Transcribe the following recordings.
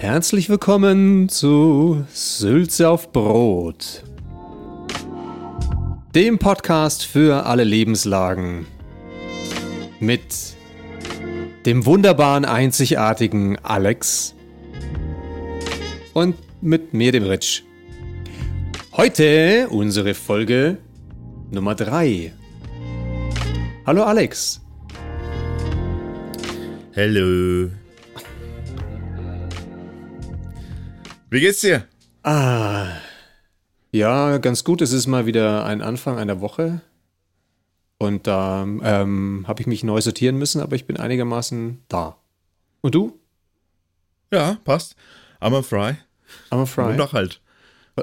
Herzlich willkommen zu Sülze auf Brot, dem Podcast für alle Lebenslagen mit dem wunderbaren, einzigartigen Alex und mit mir, dem Rich. Heute unsere Folge Nummer 3. Hallo Alex. Hallo. Wie geht's dir? Ah, ja, ganz gut. Es ist mal wieder ein Anfang einer Woche. Und da ähm, habe ich mich neu sortieren müssen, aber ich bin einigermaßen da. Und du? Ja, passt. I'm a fry. I'm a fry. Montag halt.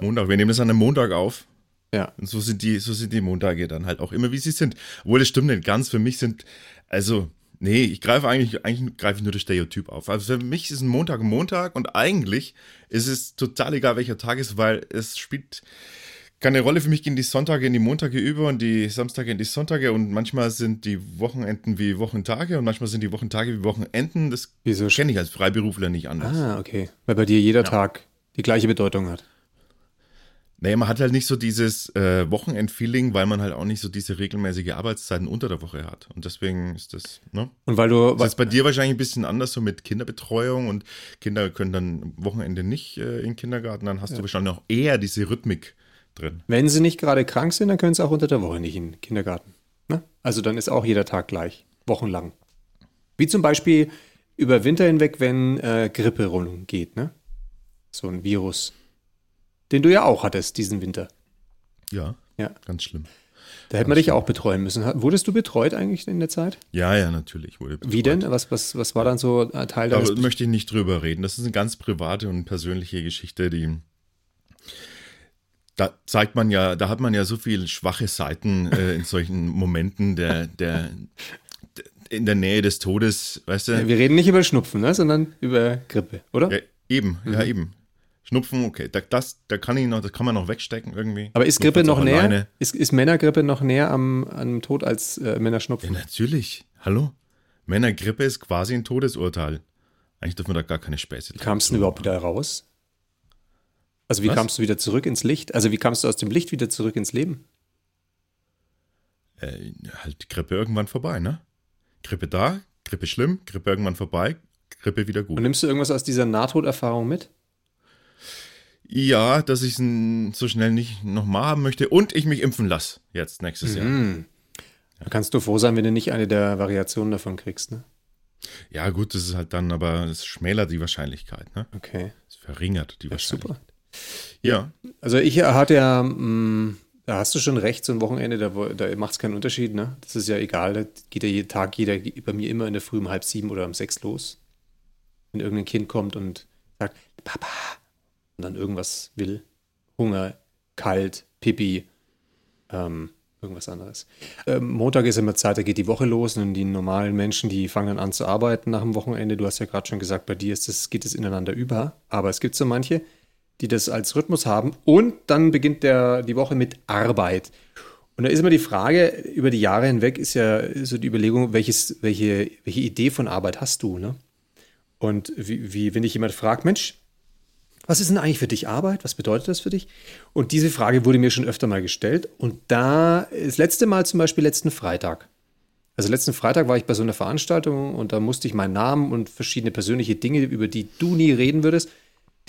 Montag. Wir nehmen das an einem Montag auf. Ja. Und so sind die, so sind die Montage dann halt auch immer, wie sie sind. Obwohl, das stimmt nicht ganz. Für mich sind, also, nee, ich greife eigentlich, eigentlich greife ich nur das Stereotyp auf. Also für mich ist ein Montag ein Montag und eigentlich ist es total egal, welcher Tag ist, weil es spielt keine Rolle. Für mich gehen die Sonntage in die Montage über und die Samstage in die Sonntage und manchmal sind die Wochenenden wie Wochentage und manchmal sind die Wochentage wie Wochenenden. Das kenne ich als Freiberufler nicht anders. Ah, okay. Weil bei dir jeder Tag die gleiche Bedeutung hat. Nee, man hat halt nicht so dieses äh, Wochenend-Feeling, weil man halt auch nicht so diese regelmäßige Arbeitszeiten unter der Woche hat. Und deswegen ist das, ne? Und weil du, Das ist bei dir wahrscheinlich ein bisschen anders, so mit Kinderbetreuung und Kinder können dann Wochenende nicht äh, in den Kindergarten, dann hast du wahrscheinlich auch eher diese Rhythmik drin. wenn sie nicht gerade krank sind, dann können sie auch unter der Woche nicht in den Kindergarten. Ne? Also dann ist auch jeder Tag gleich, wochenlang. Wie zum Beispiel über Winter hinweg, wenn äh, Grippe rumgeht, ne? So ein Virus. Den du ja auch hattest diesen Winter. Ja, Ja. ganz schlimm. Da hätte man dich auch betreuen müssen. Wurdest du betreut eigentlich in der Zeit? Ja, ja, natürlich. Wurde Wie betreut. denn? Was, was, was war dann so äh, Teil deines Da möchte ich nicht drüber reden. Das ist eine ganz private und persönliche Geschichte, die. Da zeigt man ja, da hat man ja so viele schwache Seiten äh, in solchen Momenten der, der, der, in der Nähe des Todes, weißt du? Wir reden nicht über Schnupfen, ne? sondern über Grippe, oder? Ja, eben, ja, Mhm. eben. Schnupfen, okay, da, das, da kann ich noch, das kann man noch wegstecken irgendwie. Aber ist Grippe Notfalls noch näher? alleine. Ist, ist Männergrippe noch näher am, am Tod als äh, Ja, Männerschnupfen? natürlich. Hallo? Männergrippe ist quasi ein Todesurteil. Eigentlich dürfen wir da gar keine Späße Wie kamst du denn überhaupt wieder raus? Also wie Was? kamst du wieder zurück ins Licht? Also wie kamst du aus dem Licht wieder zurück ins Leben? Äh, halt Grippe irgendwann vorbei, ne? Grippe da, Grippe schlimm, Grippe irgendwann vorbei, Grippe wieder Und gut. nimmst du irgendwas aus dieser Nahtoderfahrung mit? Ja, dass ich es so schnell nicht nochmal haben möchte und ich mich impfen lasse jetzt nächstes Jahr. Hm. Da kannst du froh sein, wenn du nicht eine der Variationen davon kriegst, ne? Ja, gut, das ist halt dann, aber es schmälert die Wahrscheinlichkeit, ne? Okay, Es verringert die ja, Wahrscheinlichkeit. super. Ja. Also ich hatte ja, mh, da hast du schon recht, so ein Wochenende, da, da macht es keinen Unterschied, ne? Das ist ja egal, da geht ja jeden Tag jeder bei mir immer in der Früh um halb sieben oder um sechs los. Wenn irgendein Kind kommt und sagt, Papa, dann irgendwas will. Hunger, kalt, Pipi, ähm, irgendwas anderes. Ähm, Montag ist immer Zeit, da geht die Woche los und die normalen Menschen, die fangen dann an zu arbeiten nach dem Wochenende. Du hast ja gerade schon gesagt, bei dir ist das, geht es ineinander über. Aber es gibt so manche, die das als Rhythmus haben und dann beginnt der, die Woche mit Arbeit. Und da ist immer die Frage, über die Jahre hinweg ist ja so die Überlegung, welches, welche, welche Idee von Arbeit hast du, ne? Und wie, wie, wenn dich jemand fragt, Mensch, was ist denn eigentlich für dich Arbeit? Was bedeutet das für dich? Und diese Frage wurde mir schon öfter mal gestellt. Und da, das letzte Mal zum Beispiel letzten Freitag. Also letzten Freitag war ich bei so einer Veranstaltung und da musste ich meinen Namen und verschiedene persönliche Dinge, über die du nie reden würdest,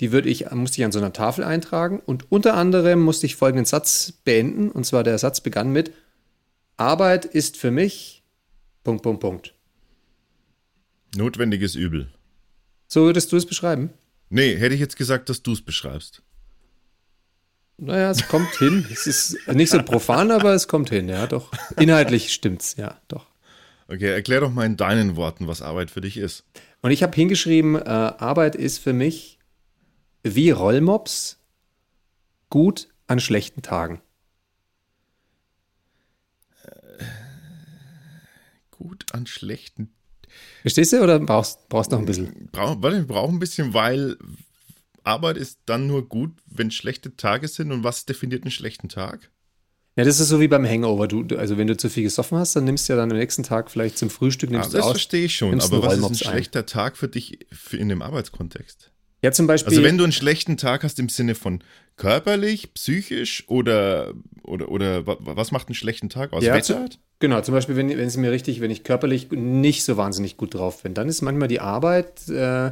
die würde ich, musste ich an so einer Tafel eintragen. Und unter anderem musste ich folgenden Satz beenden. Und zwar der Satz begann mit, Arbeit ist für mich, Punkt, Punkt, Punkt. Notwendiges Übel. So würdest du es beschreiben? Nee, hätte ich jetzt gesagt, dass du es beschreibst. Naja, es kommt hin. Es ist nicht so profan, aber es kommt hin, ja, doch. Inhaltlich stimmt's, ja, doch. Okay, erklär doch mal in deinen Worten, was Arbeit für dich ist. Und ich habe hingeschrieben, äh, Arbeit ist für mich wie Rollmops gut an schlechten Tagen. Gut an schlechten. Verstehst du oder brauchst brauchst noch ein bisschen? Brauch, warte, ich brauche ein bisschen, weil Arbeit ist dann nur gut, wenn schlechte Tage sind. Und was definiert einen schlechten Tag? Ja, das ist so wie beim Hangover. Du, du, also wenn du zu viel gesoffen hast, dann nimmst du ja dann am nächsten Tag vielleicht zum Frühstück Ah, nimmst das du aus. verstehe ich schon. Aber was ist ein Rollmops ein. schlechter Tag für dich für in dem Arbeitskontext? Ja, zum Beispiel. Also wenn du einen schlechten Tag hast im Sinne von körperlich, psychisch oder oder oder was macht einen schlechten Tag aus? Ja, Wetter? Genau, zum Beispiel, wenn, wenn es mir richtig, wenn ich körperlich nicht so wahnsinnig gut drauf bin, dann ist manchmal die Arbeit äh,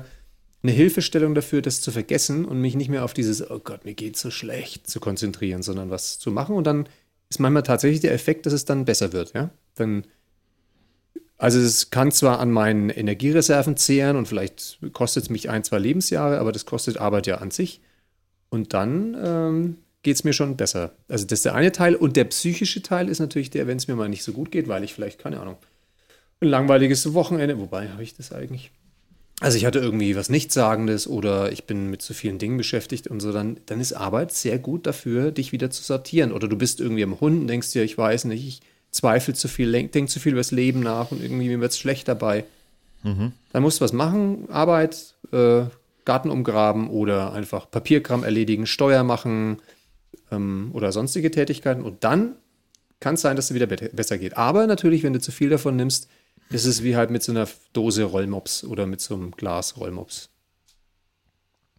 eine Hilfestellung dafür, das zu vergessen und mich nicht mehr auf dieses, oh Gott, mir geht's so schlecht zu konzentrieren, sondern was zu machen. Und dann ist manchmal tatsächlich der Effekt, dass es dann besser wird, ja. Dann, also es kann zwar an meinen Energiereserven zehren und vielleicht kostet es mich ein, zwei Lebensjahre, aber das kostet Arbeit ja an sich. Und dann ähm, geht es mir schon besser. Also das ist der eine Teil. Und der psychische Teil ist natürlich der, wenn es mir mal nicht so gut geht, weil ich vielleicht, keine Ahnung, ein langweiliges Wochenende, wobei habe ich das eigentlich? Also ich hatte irgendwie was Nichtsagendes oder ich bin mit zu vielen Dingen beschäftigt und so, dann, dann ist Arbeit sehr gut dafür, dich wieder zu sortieren. Oder du bist irgendwie am Hund und denkst dir, ich weiß nicht, ich zweifle zu viel, denke zu viel über das Leben nach und irgendwie mir wird es schlecht dabei. Mhm. Dann musst du was machen, Arbeit, äh, Garten umgraben oder einfach Papierkram erledigen, Steuer machen ähm, oder sonstige Tätigkeiten und dann kann es sein, dass es wieder besser geht. Aber natürlich, wenn du zu viel davon nimmst, ist es wie halt mit so einer Dose Rollmops oder mit so einem Glas Rollmops.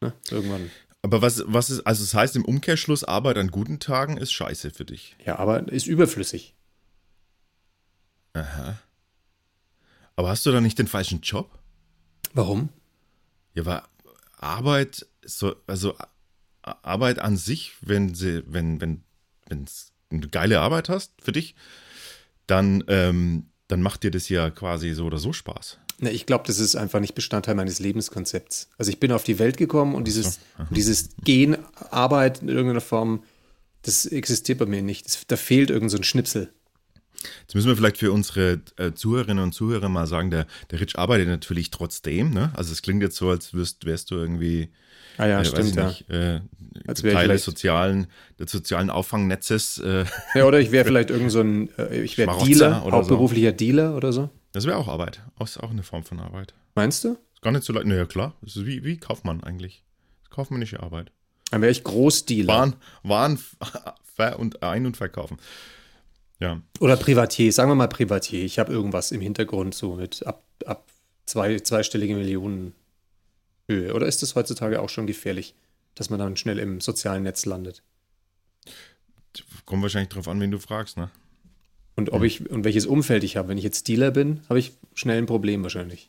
Ne? Irgendwann. Aber was, was ist, also das heißt im Umkehrschluss, Arbeit an guten Tagen ist scheiße für dich. Ja, aber ist überflüssig. Aha. Aber hast du da nicht den falschen Job? Warum? Ja, weil Arbeit, so, also Arbeit an sich, wenn sie, wenn, wenn, wenn eine geile Arbeit hast für dich, dann, ähm, dann macht dir das ja quasi so oder so Spaß. Ne, ich glaube, das ist einfach nicht Bestandteil meines Lebenskonzepts. Also ich bin auf die Welt gekommen und dieses, so, dieses Gehen, Arbeit in irgendeiner Form, das existiert bei mir nicht. Das, da fehlt irgend so ein Schnipsel. Jetzt müssen wir vielleicht für unsere äh, Zuhörerinnen und Zuhörer mal sagen, der, der Rich arbeitet natürlich trotzdem. Ne? Also es klingt jetzt so, als wärst, wärst du irgendwie Ah ja, äh, stimmt. Nicht, äh, Teil des sozialen, des sozialen Auffangnetzes. Äh, ja, oder ich wäre vielleicht irgend so ein, äh, ich wäre Dealer, hauptberuflicher so. Dealer oder so. Das wäre auch Arbeit. Ist auch eine Form von Arbeit. Meinst du? Ist gar nicht so leicht. Naja, klar. Das ist wie, wie Kaufmann eigentlich. Kaufmännische Arbeit. Dann wäre ich Großdealer. Waren, Waren ver und ein- und verkaufen. Ja. Oder Privatier, sagen wir mal Privatier. Ich habe irgendwas im Hintergrund so mit ab, ab zwei, zweistellige Millionen Höhe. Oder ist das heutzutage auch schon gefährlich, dass man dann schnell im sozialen Netz landet? Kommt wahrscheinlich darauf an, wen du fragst, ne? Und ob ich und welches Umfeld ich habe. Wenn ich jetzt Dealer bin, habe ich schnell ein Problem wahrscheinlich.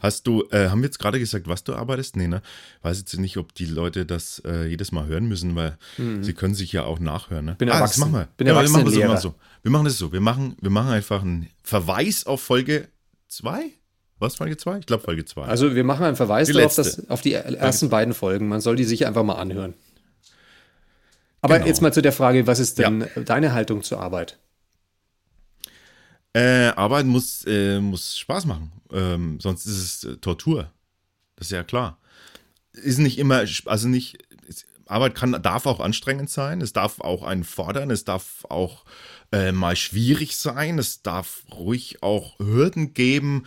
Hast du, äh, haben wir jetzt gerade gesagt, was du arbeitest? Nee, ne? Weiß jetzt nicht, ob die Leute das äh, jedes Mal hören müssen, weil mhm. sie können sich ja auch nachhören. Ne? Bin ah, erwachsen. Das machen wir. Bin ja, wir machen das immer so. Wir machen das so. Wir machen, wir machen einfach einen Verweis auf Folge 2. Was, Folge 2? Ich glaube Folge 2. Also wir machen einen Verweis darauf, dass, auf die ersten beiden Folgen. Man soll die sich einfach mal anhören. Aber genau. jetzt mal zu der Frage, was ist denn ja. deine Haltung zur Arbeit? Äh, Arbeit muss, äh, muss Spaß machen. Ähm, sonst ist es äh, Tortur. Das ist ja klar. Ist nicht immer, also nicht, Arbeit kann, darf auch anstrengend sein, es darf auch einen fordern, es darf auch äh, mal schwierig sein, es darf ruhig auch Hürden geben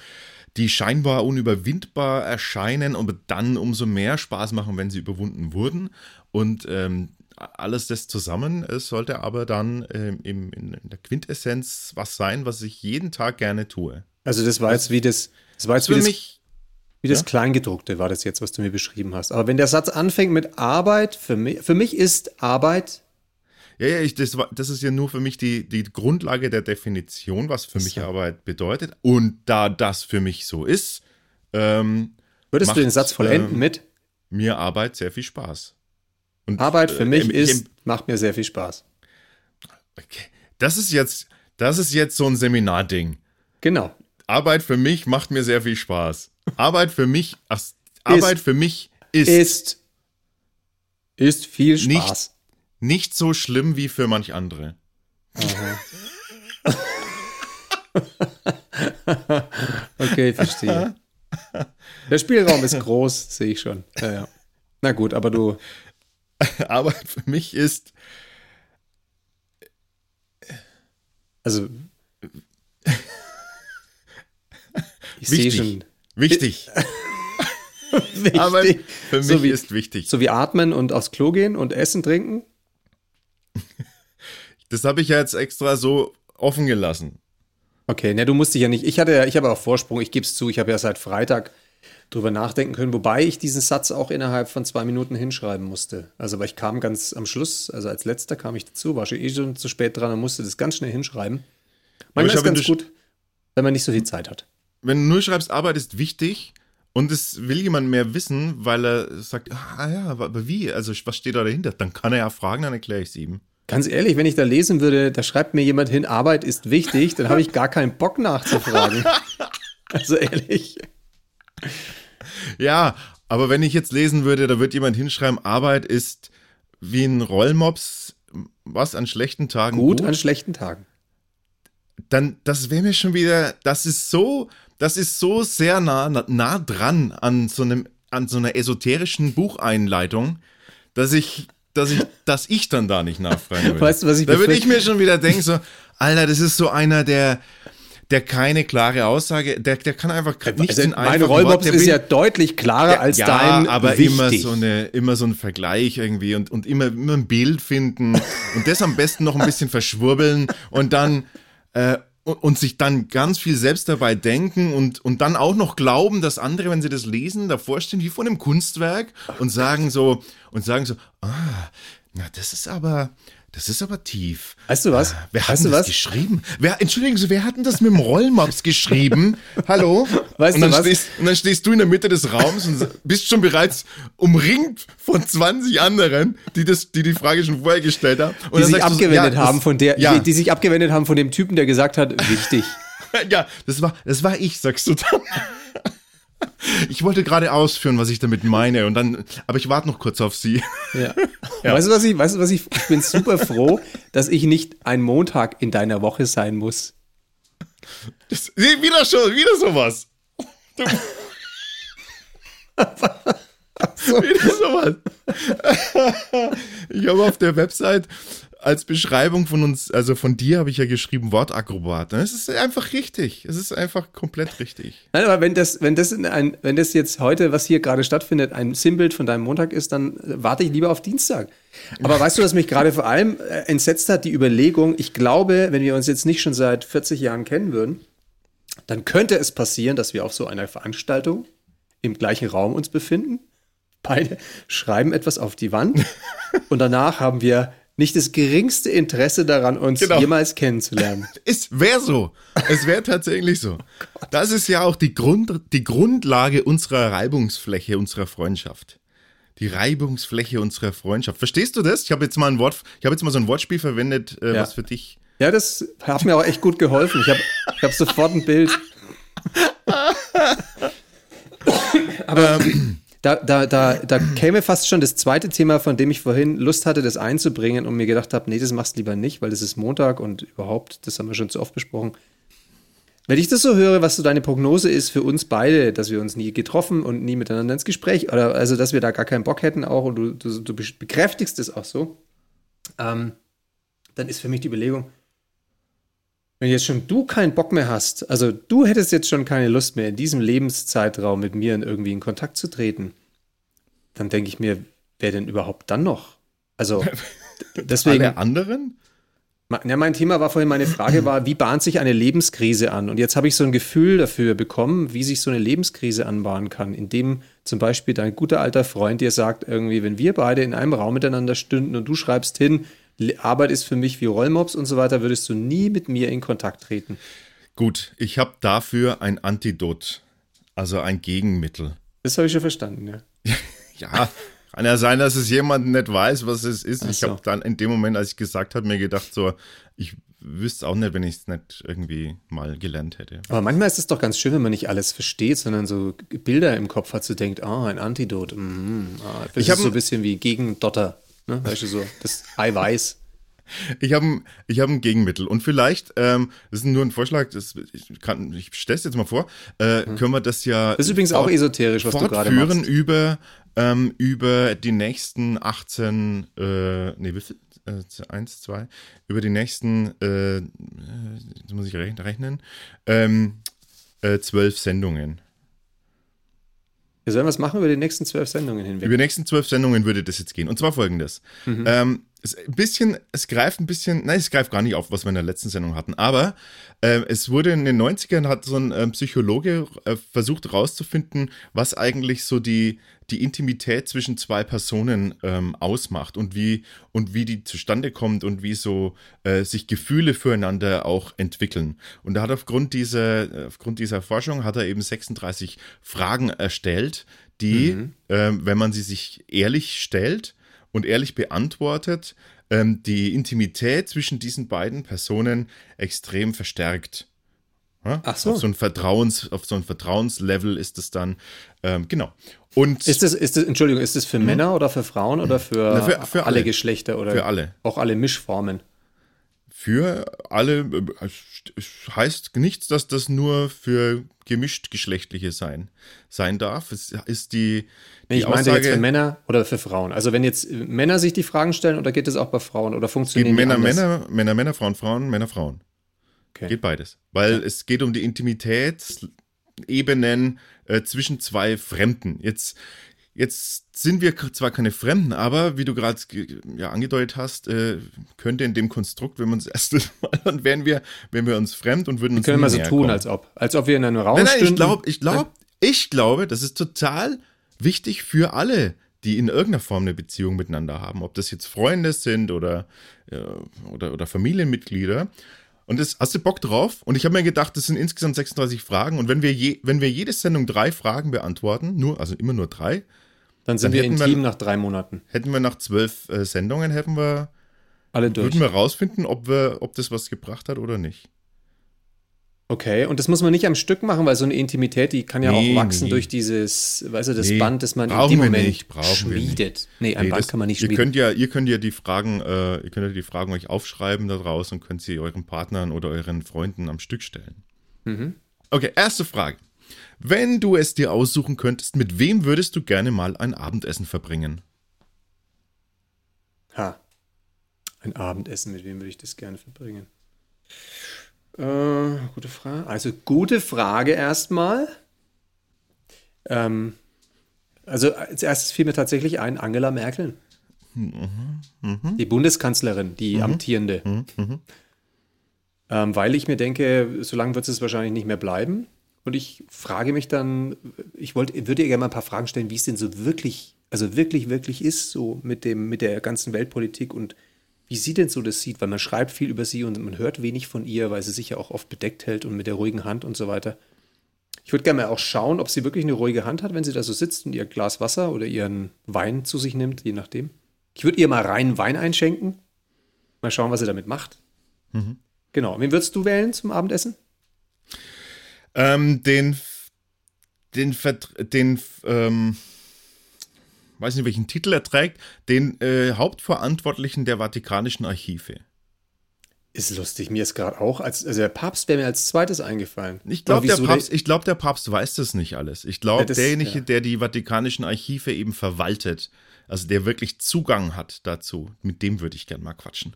die scheinbar unüberwindbar erscheinen und dann umso mehr Spaß machen, wenn sie überwunden wurden. Und ähm, alles das zusammen es sollte aber dann ähm, im, in, der Quintessenz was sein, was ich jeden Tag gerne tue. Also das war jetzt wie das, das war jetzt wie das, mich, wie das ja? Kleingedruckte war das jetzt, was du mir beschrieben hast. Aber wenn der Satz anfängt mit Arbeit, für mich, für mich ist Arbeit ja, ja, ich, das, das ist ja nur für mich die, die Grundlage der Definition, was für mich so. Arbeit bedeutet. Und da das für mich so ist, ähm, würdest macht, du den Satz vollenden ähm, mit? Mir Arbeit sehr viel Spaß. Und, Arbeit für mich äh, ist, macht mir sehr viel Spaß. Okay. Das ist jetzt, das ist jetzt so ein Seminarding. Genau. Arbeit für mich macht mir sehr viel Spaß. Arbeit für mich, ach, Arbeit ist, für mich ist, ist, ist viel Spaß. Nicht, nicht so schlimm wie für manch andere. okay, verstehe. Der Spielraum ist groß, sehe ich schon. Ja, ja. Na gut, aber du. Aber für mich ist. Also. Ich wichtig. Schon, wichtig. wichtig. Aber für mich so wie, ist wichtig. So wie atmen und aufs Klo gehen und essen, trinken? Das habe ich ja jetzt extra so offen gelassen. Okay, ne, du musst dich ja nicht. Ich hatte ja, ich habe auch Vorsprung, ich gebe es zu, ich habe ja seit Freitag drüber nachdenken können, wobei ich diesen Satz auch innerhalb von zwei Minuten hinschreiben musste. Also, weil ich kam ganz am Schluss, also als letzter kam ich dazu, war schon eh schon zu spät dran und musste das ganz schnell hinschreiben. Manchmal ist ganz gut, wenn man nicht so viel Zeit hat. Wenn du nur schreibst, Arbeit ist wichtig und es will jemand mehr wissen, weil er sagt, ah ja, aber wie? Also, was steht da dahinter? Dann kann er ja fragen, dann erkläre ich es ihm. Ganz ehrlich, wenn ich da lesen würde, da schreibt mir jemand hin, Arbeit ist wichtig, dann habe ich gar keinen Bock nachzufragen. also ehrlich. Ja, aber wenn ich jetzt lesen würde, da wird jemand hinschreiben, Arbeit ist wie ein Rollmops, was an schlechten Tagen gut, gut? an schlechten Tagen. Dann, das wäre mir schon wieder, das ist so, das ist so sehr nah, nah dran an so einem, an so einer esoterischen Bucheinleitung, dass ich dass ich, dass ich dann da nicht nachfragen würde. Weißt du, was ich Da würde ich mir schon wieder denken, so, Alter, das ist so einer, der, der keine klare Aussage, der, der kann einfach nicht also, in Mein Rollmops ist ja deutlich klarer der, als ja, dein aber wichtig. immer so eine, immer so ein Vergleich irgendwie und, und immer, immer ein Bild finden und das am besten noch ein bisschen verschwurbeln und dann, äh, und, und sich dann ganz viel selbst dabei denken und, und dann auch noch glauben, dass andere, wenn sie das lesen, davor stehen wie vor einem Kunstwerk und sagen so, und sagen so, ah, na, das ist aber, das ist aber tief. Weißt du was? Äh, wer hat weißt denn das was? geschrieben? Wer, Entschuldigen Sie, wer hat denn das mit dem Rollmops geschrieben? Hallo? Weißt und, dann dann was? Stehst, und dann stehst du in der Mitte des Raums und bist schon bereits umringt von 20 anderen, die, das, die die Frage schon vorher gestellt haben. Und die sich abgewendet so, ja, haben von der, ja. die, die sich abgewendet haben von dem Typen, der gesagt hat, wichtig. ja, das war, das war ich, sagst du dann. Ich wollte gerade ausführen, was ich damit meine, und dann, aber ich warte noch kurz auf Sie. Ja. ja. Weißt du, was ich, weißt du, was ich, ich bin super froh, dass ich nicht ein Montag in deiner Woche sein muss. Das, wieder schon, wieder sowas. Du, so. Wieder sowas. Ich habe auf der Website als Beschreibung von uns, also von dir habe ich ja geschrieben Wortakrobat. Es ist einfach richtig. Es ist einfach komplett richtig. Nein, aber wenn das, wenn das ein, wenn das jetzt heute, was hier gerade stattfindet, ein Sinnbild von deinem Montag ist, dann warte ich lieber auf Dienstag. Aber weißt du, was mich gerade vor allem äh, entsetzt hat, die Überlegung, ich glaube, wenn wir uns jetzt nicht schon seit 40 Jahren kennen würden, dann könnte es passieren, dass wir auf so einer Veranstaltung im gleichen Raum uns befinden. Beide schreiben etwas auf die Wand und danach haben wir nicht das geringste Interesse daran, uns genau. jemals kennenzulernen. Es wäre so. Es wäre tatsächlich so. Oh das ist ja auch die, Grund, die Grundlage unserer Reibungsfläche, unserer Freundschaft. Die Reibungsfläche unserer Freundschaft. Verstehst du das? Ich habe jetzt mal ein Wort, ich habe jetzt mal so ein Wortspiel verwendet, äh, ja. was für dich. Ja, das hat mir auch echt gut geholfen. Ich habe ich hab sofort ein Bild. Aber ähm, da, da, da, da käme fast schon das zweite Thema, von dem ich vorhin Lust hatte, das einzubringen und mir gedacht habe, nee, das machst du lieber nicht, weil das ist Montag und überhaupt, das haben wir schon zu oft besprochen. Wenn ich das so höre, was so deine Prognose ist für uns beide, dass wir uns nie getroffen und nie miteinander ins Gespräch, oder also dass wir da gar keinen Bock hätten auch und du, du, du bekräftigst es auch so, ähm, dann ist für mich die Überlegung, wenn jetzt schon du keinen Bock mehr hast, also du hättest jetzt schon keine Lust mehr in diesem Lebenszeitraum mit mir in irgendwie in Kontakt zu treten, dann denke ich mir, wer denn überhaupt dann noch? Also deswegen. Alle anderen? Ja, mein Thema war vorhin, meine Frage war, wie bahnt sich eine Lebenskrise an? Und jetzt habe ich so ein Gefühl dafür bekommen, wie sich so eine Lebenskrise anbahnen kann, indem zum Beispiel dein guter alter Freund dir sagt, irgendwie, wenn wir beide in einem Raum miteinander stünden und du schreibst hin, Arbeit ist für mich wie Rollmops und so weiter, würdest du nie mit mir in Kontakt treten. Gut, ich habe dafür ein Antidot, also ein Gegenmittel. Das habe ich schon verstanden, ja. ja, kann ja sein, dass es jemand nicht weiß, was es ist. Ach ich so. habe dann in dem Moment, als ich gesagt habe, mir gedacht, so, ich wüsste auch nicht, wenn ich es nicht irgendwie mal gelernt hätte. Aber manchmal ist es doch ganz schön, wenn man nicht alles versteht, sondern so Bilder im Kopf hat, so denkt, ah, ein Antidot. Mm, ah, das ich ist so ein bisschen wie gegen Dotter. Ne? Weißt du so, das Eiweiß. Ich habe ich hab ein Gegenmittel und vielleicht, ähm, das ist nur ein Vorschlag, das, ich, ich stelle es jetzt mal vor, äh, mhm. können wir das ja. Das ist übrigens auch esoterisch, was du gerade machst. über, ähm, über die nächsten 18, äh, nee, wie viel? Äh, eins, zwei, über die nächsten, äh, jetzt muss ich rechnen, ähm, äh, zwölf Sendungen. Wir sollen was machen über die nächsten zwölf Sendungen hinweg. Über die nächsten zwölf Sendungen würde das jetzt gehen. Und zwar folgendes. Mhm. Ähm, es ein bisschen, es greift ein bisschen, nein, es greift gar nicht auf, was wir in der letzten Sendung hatten, aber äh, es wurde in den 90ern, hat so ein äh, Psychologe äh, versucht herauszufinden, was eigentlich so die, die Intimität zwischen zwei Personen ähm, ausmacht und wie, und wie die zustande kommt und wie so äh, sich Gefühle füreinander auch entwickeln. Und er hat aufgrund dieser, aufgrund dieser Forschung hat er eben 36 Fragen erstellt, die, mhm. ähm, wenn man sie sich ehrlich stellt, und ehrlich beantwortet, ähm, die Intimität zwischen diesen beiden Personen extrem verstärkt. Ja? Ach so. Auf so ein Vertrauens, auf so ein Vertrauenslevel ist es dann, ähm, genau. Und ist das, ist das, Entschuldigung, ist das für mhm. Männer oder für Frauen oder für, Na, für, für alle, alle Geschlechter oder für alle. auch alle Mischformen? Für alle, äh, es heißt nichts, dass das nur für gemischt geschlechtliche sein, sein darf. Es ist die, Nee, ich meine jetzt für Männer oder für Frauen. Also wenn jetzt Männer sich die Fragen stellen oder geht es auch bei Frauen oder funktioniert Männer, Männer, Männer, Männer, Frauen, Frauen, Männer, Frauen. Okay. Geht beides. Weil ja. es geht um die Intimitätsebenen äh, zwischen zwei Fremden. Jetzt, jetzt sind wir zwar keine Fremden, aber wie du gerade ja, angedeutet hast, äh, könnte in dem Konstrukt, wenn wir uns das erste Mal, dann wären wir, wären wir uns fremd und würden wir uns können wir so tun, als ob, als ob wir in einem Raum nein, nein, stünden. Ich glaube, ich glaube, ich glaube, das ist total wichtig für alle, die in irgendeiner Form eine Beziehung miteinander haben, ob das jetzt Freunde sind oder, äh, oder, oder Familienmitglieder. Und das, hast du Bock drauf? Und ich habe mir gedacht, das sind insgesamt 36 Fragen. Und wenn wir, je, wenn wir jede Sendung drei Fragen beantworten, nur, also immer nur drei, dann sind dann wir intim wir, nach drei Monaten. Hätten wir nach zwölf äh, Sendungen, hätten wir, alle durch. Würden wir rausfinden, ob, wir, ob das was gebracht hat oder nicht. Okay, und das muss man nicht am Stück machen, weil so eine Intimität, die kann ja nee, auch wachsen nee. durch dieses, weißt du, das nee, Band, das man in dem Moment nicht, schmiedet. Nee, ein Band das, kann man nicht schmieden. Ihr könnt ja, ihr könnt ja die Fragen, äh, ihr könnt ja die Fragen euch aufschreiben da draußen und könnt sie euren Partnern oder euren Freunden am Stück stellen. Mhm. Okay, erste Frage. Wenn du es dir aussuchen könntest, mit wem würdest du gerne mal ein Abendessen verbringen? Ha. Ein Abendessen, mit wem würde ich das gerne verbringen? Äh, gute Frage. Also gute Frage erstmal. Ähm, also als erstes fiel mir tatsächlich ein Angela Merkel. Mhm, mh. Die Bundeskanzlerin, die mhm. amtierende. Mhm, mhm. Ähm, weil ich mir denke, so lange wird es wahrscheinlich nicht mehr bleiben. Und ich frage mich dann, ich wollte, würde ihr gerne mal ein paar Fragen stellen, wie es denn so wirklich, also wirklich, wirklich ist, so mit dem, mit der ganzen Weltpolitik und wie sie denn so das sieht, weil man schreibt viel über sie und man hört wenig von ihr, weil sie sich ja auch oft bedeckt hält und mit der ruhigen Hand und so weiter. Ich würde gerne mal auch schauen, ob sie wirklich eine ruhige Hand hat, wenn sie da so sitzt und ihr Glas Wasser oder ihren Wein zu sich nimmt, je nachdem. Ich würde ihr mal reinen Wein einschenken. Mal schauen, was sie damit macht. Mhm. Genau. Wen würdest du wählen zum Abendessen? Ähm, den, den, den, ähm, weiß nicht, welchen Titel er trägt, den äh, Hauptverantwortlichen der Vatikanischen Archive. Ist lustig, mir ist gerade auch, als, also der Papst wäre mir als zweites eingefallen. Ich glaube, der, Papst, ich glaub, der Papst weiß das nicht alles. Ich glaube, ja, derjenige, ja. der die Vatikanischen Archive eben verwaltet, also der wirklich Zugang hat dazu, mit dem würde ich gern mal quatschen.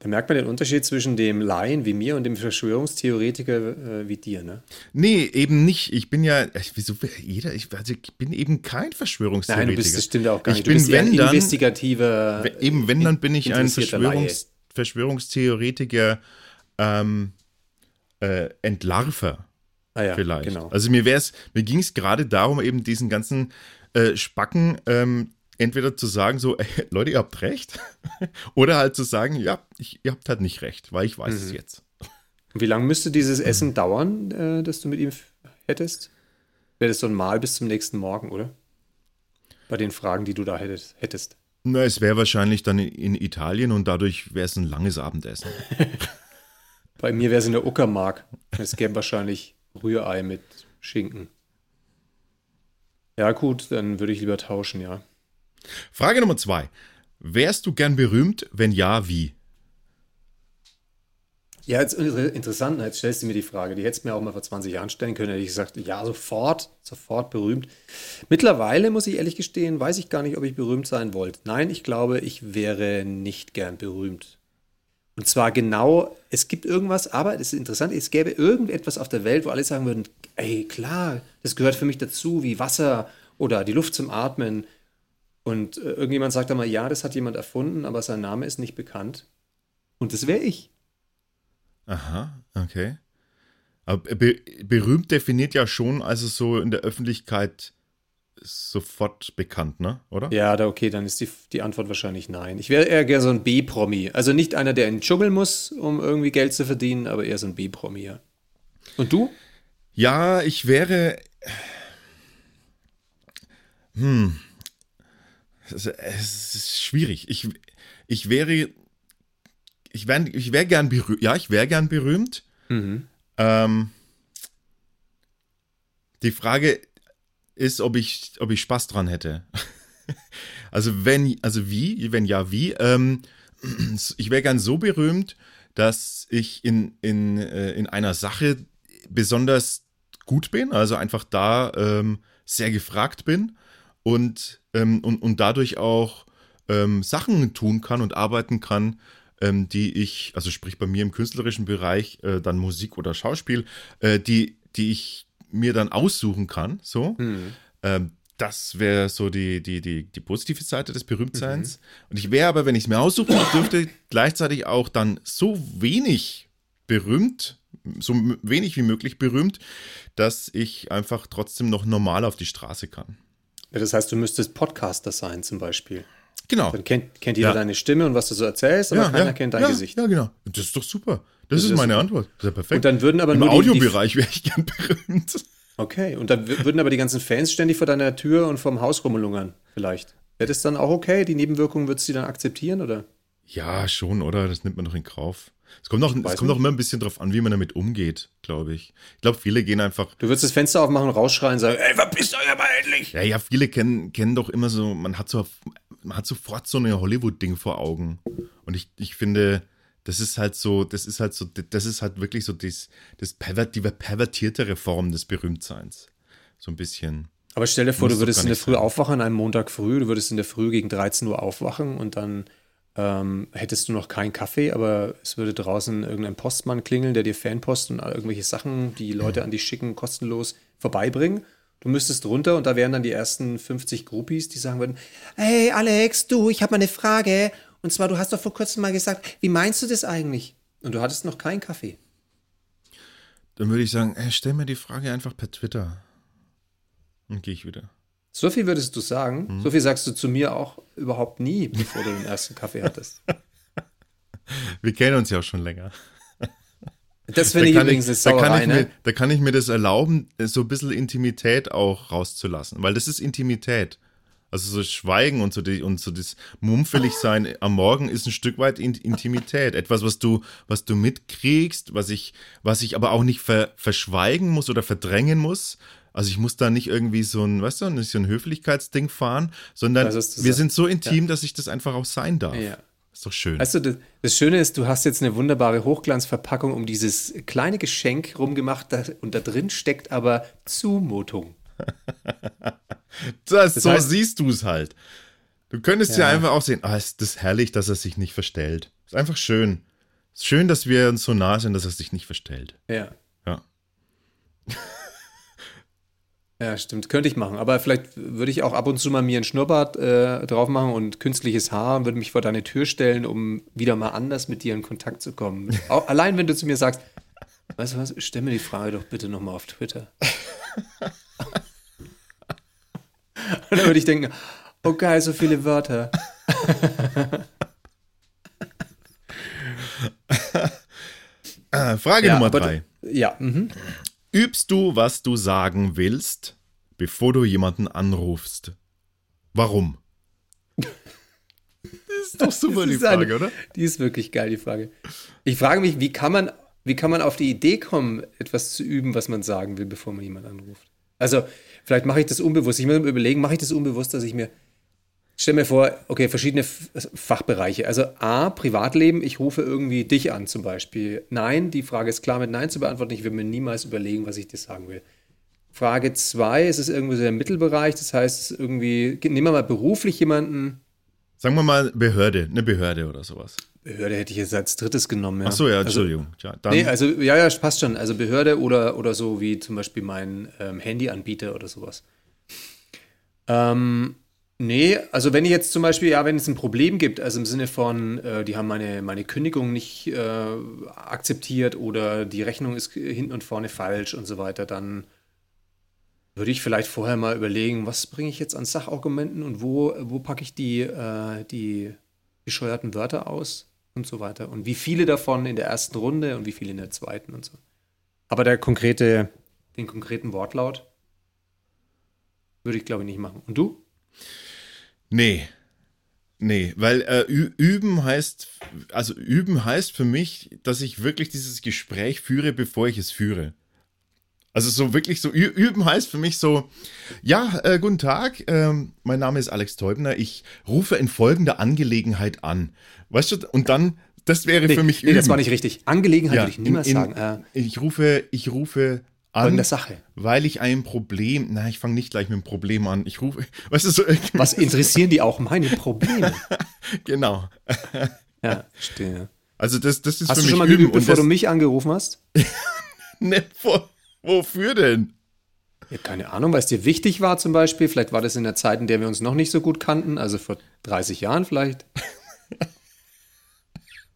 Da merkt man den Unterschied zwischen dem Laien wie mir und dem Verschwörungstheoretiker äh, wie dir, ne? Nee, eben nicht. Ich bin ja, wieso jeder, ich, also ich bin eben kein Verschwörungstheoretiker. Nein, du bist, das stimmt auch gar nicht. Ich bin, bist wenn dann, investigativer. Eben, wenn dann bin ich ein Verschwörungs, Verschwörungstheoretiker, ähm, äh, Entlarver. Ah ja, vielleicht. Genau. Also mir wär's, mir ging es gerade darum, eben diesen ganzen äh, Spacken ähm, entweder zu sagen, so, ey, Leute, ihr habt recht, oder halt zu sagen, ja, ich, ihr habt halt nicht recht, weil ich weiß mhm. es jetzt. Wie lange müsste dieses Essen mhm. dauern, äh, das du mit ihm hättest? Wäre das so ein Mal bis zum nächsten Morgen, oder? Bei den Fragen, die du da hättest. hättest. Na, es wäre wahrscheinlich dann in Italien und dadurch wäre es ein langes Abendessen. Bei mir wäre es in der Uckermark. Es gäbe wahrscheinlich Rührei mit Schinken. Ja, gut, dann würde ich lieber tauschen, ja. Frage Nummer zwei. Wärst du gern berühmt? Wenn ja, wie? Ja, jetzt interessant, jetzt stellst du mir die Frage. Die hättest du mir auch mal vor 20 Jahren stellen können. Hätte ich gesagt, ja, sofort, sofort berühmt. Mittlerweile, muss ich ehrlich gestehen, weiß ich gar nicht, ob ich berühmt sein wollte. Nein, ich glaube, ich wäre nicht gern berühmt. Und zwar genau, es gibt irgendwas, aber es ist interessant, es gäbe irgendetwas auf der Welt, wo alle sagen würden, ey, klar, das gehört für mich dazu, wie Wasser oder die Luft zum Atmen Und äh, irgendjemand sagt dann mal, ja, das hat jemand erfunden, aber sein Name ist nicht bekannt. Und das wäre ich. Aha, okay. Aber be berühmt definiert ja schon, also so in der Öffentlichkeit sofort bekannt, ne? Oder? Ja, da okay, dann ist die, die Antwort wahrscheinlich nein. Ich wäre eher gerne so ein B-Promi. Also nicht einer, der in den Dschungel muss, um irgendwie Geld zu verdienen, aber eher so ein B-Promi, ja. Und du? Ja, ich wäre. Hm. Es ist schwierig. Ich, ich wäre. Ich wäre ich wär gern berühmt. Ja, ich wäre gern berühmt. Mhm. Ähm, die Frage ist, ob ich, ob ich Spaß dran hätte. also wenn, also wie, wenn ja, wie? Ähm, ich wäre gern so berühmt, dass ich in, in, äh, in einer Sache besonders gut bin, also einfach da ähm, sehr gefragt bin und, ähm, und, und dadurch auch ähm, Sachen tun kann und arbeiten kann, ähm, die ich, also sprich bei mir im künstlerischen Bereich, äh, dann Musik oder Schauspiel, äh, die, die ich mir dann aussuchen kann, so. Mhm. Ähm, das wäre so die, die, die, die positive Seite des Berühmtseins. Mhm. Und ich wäre aber, wenn ich es mir aussuchen dürfte, gleichzeitig auch dann so wenig berühmt, so wenig wie möglich berühmt, dass ich einfach trotzdem noch normal auf die Straße kann. Ja, das heißt, du müsstest Podcaster sein zum Beispiel. Genau. Dann kennt, kennt jeder ja. deine Stimme und was du so erzählst, aber ja, keiner kennt dein Gesicht. Ja, genau. Das ist doch super. Das, das ist meine Antwort. Das ist ja perfekt. Und dann würden aber Im nur Audiobereich wäre ich gern berühmt. Okay, und dann würden aber die ganzen Fans ständig vor deiner Tür und vorm Haus rumlungern, vielleicht. Wäre das dann auch okay? Die Nebenwirkungen würdest du dann akzeptieren, oder? Ja, schon, oder? Das nimmt man doch in Kauf. Es kommt auch, es kommt auch immer ein bisschen drauf an, wie man damit umgeht, glaube ich. Ich glaube, viele gehen einfach. Du würdest das Fenster aufmachen rausschreien und sagen, ey, verpisst euch aber endlich! Ja, ja, viele kennen, kennen doch immer so, man hat so, man hat sofort so eine Hollywood-Ding vor Augen. Und ich, ich finde, das ist halt so, das ist halt so, das ist halt wirklich so das, das pervert, die pervertiertere Form des Berühmtseins. So ein bisschen. Aber stell dir vor, du würdest in der Früh sein. aufwachen, an einem Montag früh, du würdest in der Früh gegen 13 Uhr aufwachen und dann ähm, hättest du noch keinen Kaffee, aber es würde draußen irgendein Postmann klingeln, der dir Fanpost und irgendwelche Sachen, die Leute an dich schicken, kostenlos vorbeibringen. Du müsstest runter und da wären dann die ersten 50 Groupies, die sagen würden, hey Alex, du, ich habe mal eine Frage und zwar, du hast doch vor kurzem mal gesagt, wie meinst du das eigentlich? Und du hattest noch keinen Kaffee. Dann würde ich sagen, hey, stell mir die Frage einfach per Twitter. Und gehe ich wieder. So viel würdest du sagen? Hm. So viel sagst du zu mir auch überhaupt nie, bevor du den ersten Kaffee hattest. Wir kennen uns ja auch schon länger. Das finde ich übrigens eine Sauerei, da kann, ich ne? mir, da kann ich mir das erlauben, so ein bisschen Intimität auch rauszulassen, weil das ist Intimität. Also so Schweigen und so, die, und so das mumpfelig sein am Morgen ist ein Stück weit Intimität. Etwas, was du, was du mitkriegst, was ich, was ich aber auch nicht ver, verschweigen muss oder verdrängen muss. Also ich muss da nicht irgendwie so ein, weißt du, nicht so ein Höflichkeitsding fahren, sondern wir sind so intim, ja. dass ich das einfach auch sein darf. Ja. Ist doch schön. Weißt du, das, das, Schöne ist, du hast jetzt eine wunderbare Hochglanzverpackung um dieses kleine Geschenk rumgemacht das, und da drin steckt aber Zumutung. das, das so heißt, siehst du es halt. Du könntest ja. ja, einfach auch sehen, ah, ist das herrlich, dass er sich nicht verstellt. Ist einfach schön. Ist schön, dass wir uns so nah sind, dass er sich nicht verstellt. Ja. Ja. Ja, stimmt. Könnte ich machen. Aber vielleicht würde ich auch ab und zu mal mir ein Schnurrbart äh, drauf machen und künstliches Haar und würde mich vor deine Tür stellen, um wieder mal anders mit dir in Kontakt zu kommen. auch, allein wenn du zu mir sagst, weißt du was, stell mir die Frage doch bitte nochmal auf Twitter. Und dann würde ich denken, oh geil, so viele Wörter. Frage ja, Nummer drei. Ja. Mhm. Übst du, was du sagen willst, bevor du jemanden anrufst? Warum? Das ist doch super die Frage, eine, oder? Die ist wirklich geil, die Frage. Ich frage mich, wie kann man, wie kann man auf die Idee kommen, etwas zu üben, was man sagen will, bevor man jemanden anruft? Also, vielleicht mache ich das unbewusst. Ich muss mir überlegen, mache ich das unbewusst, dass ich mir. Stell mir vor, okay, verschiedene Fachbereiche. Also A, Privatleben, ich rufe irgendwie dich an zum Beispiel. Nein, die Frage ist klar mit Nein zu beantworten. Ich will mir niemals überlegen, was ich dir sagen will. Frage 2, es ist irgendwie so der Mittelbereich, das heißt irgendwie, nehmen wir mal beruflich jemanden. Sagen wir mal Behörde, eine Behörde oder sowas. Behörde hätte ich jetzt als drittes genommen, ja. Ach so, ja, also, Entschuldigung. Also, ja, nee, also, ja, ja, passt schon. Also Behörde oder, oder so wie zum Beispiel mein ähm, Handyanbieter oder sowas. Ähm, Nee, also wenn ich jetzt zum Beispiel, ja, wenn es ein Problem gibt, also im Sinne von, äh, die haben meine, meine Kündigung nicht äh, akzeptiert oder die Rechnung ist hinten und vorne falsch und so weiter, dann würde ich vielleicht vorher mal überlegen, was bringe ich jetzt an Sachargumenten und wo, wo packe ich die, äh, die bescheuerten Wörter aus und so weiter. Und wie viele davon in der ersten Runde und wie viele in der zweiten und so. Aber der konkrete, den konkreten Wortlaut würde ich, glaube ich, nicht machen. Und du? Nee. Nee, weil äh, üben heißt, also üben heißt für mich, dass ich wirklich dieses Gespräch führe, bevor ich es führe. Also so wirklich so üben heißt für mich so, ja, äh, guten Tag, ähm, mein Name ist Alex Teubner, ich rufe in folgender Angelegenheit an. Weißt du, und dann, das wäre nee, für mich üben. Nee, das war nicht richtig. Angelegenheit ja, würde ich niemals in, in, sagen. Äh, ich rufe, ich rufe an, der Sache. weil ich ein Problem, na, ich fange nicht gleich mit einem Problem an. Ich rufe, weißt du, so. Was interessieren die auch meine Probleme? genau. ja, verstehe. Also das, das ist hast für du schon mal geübt, bevor du mich angerufen hast? ne, vor, wofür denn? Ja, keine Ahnung, weil es dir wichtig war zum Beispiel. Vielleicht war das in der Zeit, in der wir uns noch nicht so gut kannten, also vor 30 Jahren vielleicht.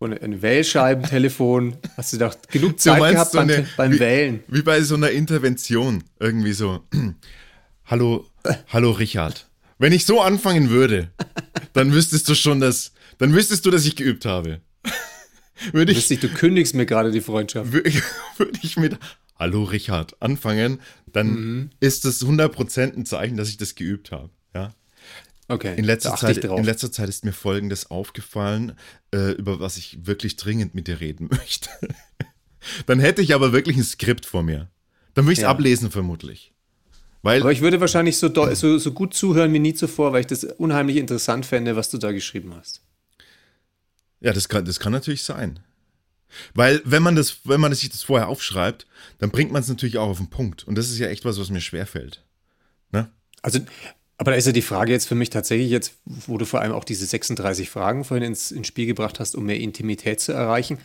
Und ein Wählscheibentelefon. Hast du doch genug Zeit gehabt so eine, beim wie, Wählen. Wie bei so einer Intervention. Irgendwie so. hallo, hallo Richard. Wenn ich so anfangen würde, dann wüsstest du schon, dass, dann wüsstest du, dass ich geübt habe. würde ich, du kündigst mir gerade die Freundschaft. Würde ich, würde ich mit Hallo Richard anfangen, dann mhm. ist das 100% ein Zeichen, dass ich das geübt habe. Ja. Okay. In letzter, Zeit, in letzter Zeit ist mir Folgendes aufgefallen, äh, über was ich wirklich dringend mit dir reden möchte. Dann hätte ich aber wirklich ein Skript vor mir. Dann würde ich es ja. ablesen, vermutlich. Weil, aber ich würde wahrscheinlich so, so, so gut zuhören wie nie zuvor, weil ich das unheimlich interessant fände, was du da geschrieben hast. Ja, das kann, das kann natürlich sein. Weil, wenn man das, wenn man sich das vorher aufschreibt, dann bringt man es natürlich auch auf den Punkt. Und das ist ja echt was, was mir schwerfällt. Ne? Also, aber da ist ja die Frage jetzt für mich tatsächlich jetzt, wo du vor allem auch diese 36 Fragen vorhin ins, ins Spiel gebracht hast, um mehr Intimität zu erreichen.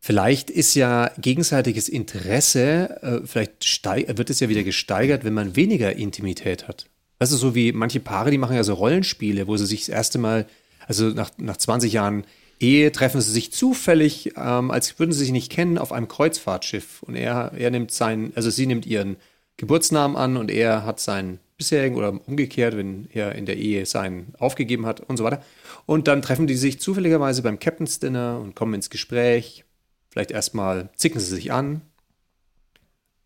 Vielleicht ist ja gegenseitiges Interesse, äh, vielleicht wird es ja wieder gesteigert, wenn man weniger Intimität hat. Das ist so wie manche Paare, die machen ja so Rollenspiele, wo sie sich das erste Mal, also nach, nach 20 Jahren Ehe, treffen sie sich zufällig, ähm, als würden sie sich nicht kennen, auf einem Kreuzfahrtschiff. Und er, er nimmt seinen, also sie nimmt ihren Geburtsnamen an und er hat seinen bisherigen oder umgekehrt, wenn er in der Ehe seinen aufgegeben hat und so weiter. Und dann treffen die sich zufälligerweise beim Captain's Dinner und kommen ins Gespräch. Vielleicht erstmal zicken sie sich an.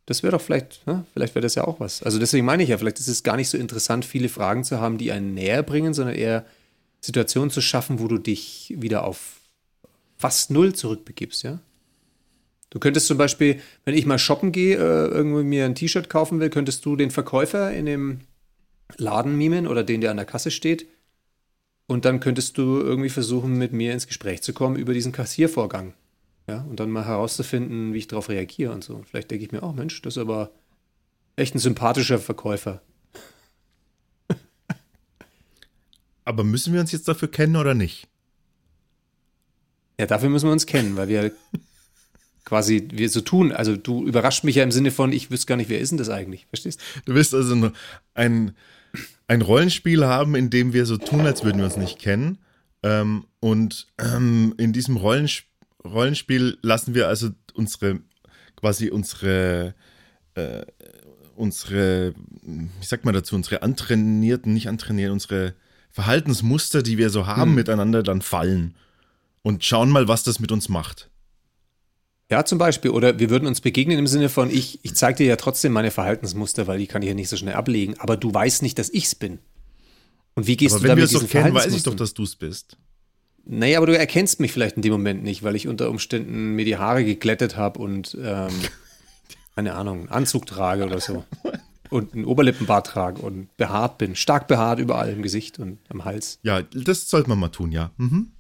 Das wäre doch vielleicht, ne? vielleicht wäre das ja auch was. Also deswegen meine ich ja, vielleicht ist es gar nicht so interessant, viele Fragen zu haben, die einen näher bringen, sondern eher Situationen zu schaffen, wo du dich wieder auf fast null zurückbegibst, ja? Du könntest zum Beispiel, wenn ich mal shoppen gehe, äh, irgendwie mir ein T-Shirt kaufen will, könntest du den Verkäufer in dem Laden mimen oder den, der an der Kasse steht. Und dann könntest du irgendwie versuchen, mit mir ins Gespräch zu kommen über diesen Kassiervorgang. Ja, und dann mal herauszufinden, wie ich darauf reagiere und so. Vielleicht denke ich mir, oh Mensch, das ist aber echt ein sympathischer Verkäufer. aber müssen wir uns jetzt dafür kennen oder nicht? Ja, dafür müssen wir uns kennen, weil wir quasi wir so tun. Also du überrascht mich ja im Sinne von, ich wüsste gar nicht, wer ist denn das eigentlich? Verstehst du? wirst also ein, ein Rollenspiel haben, in dem wir so tun, als würden wir uns nicht kennen. Ähm, und ähm, in diesem Rollensp Rollenspiel lassen wir also unsere, quasi unsere, äh, unsere, wie sagt man dazu, unsere antrainierten, nicht antrainiert, unsere Verhaltensmuster, die wir so haben, hm. miteinander dann fallen. Und schauen mal, was das mit uns macht. Ja, zum Beispiel. Oder wir würden uns begegnen im Sinne von, ich, ich zeige dir ja trotzdem meine Verhaltensmuster, weil die kann ich ja nicht so schnell ablegen. Aber du weißt nicht, dass ich's bin. Und wie gehst aber du damit es doch kennen, weiß ich doch, dass du es bist. Naja, aber du erkennst mich vielleicht in dem Moment nicht, weil ich unter Umständen mir die Haare geglättet habe und, ähm, keine Ahnung, einen Anzug trage oder so. Und einen Oberlippenbart trage und behaart bin. Stark behaart überall im Gesicht und am Hals. Ja, das sollte man mal tun, ja. Mhm.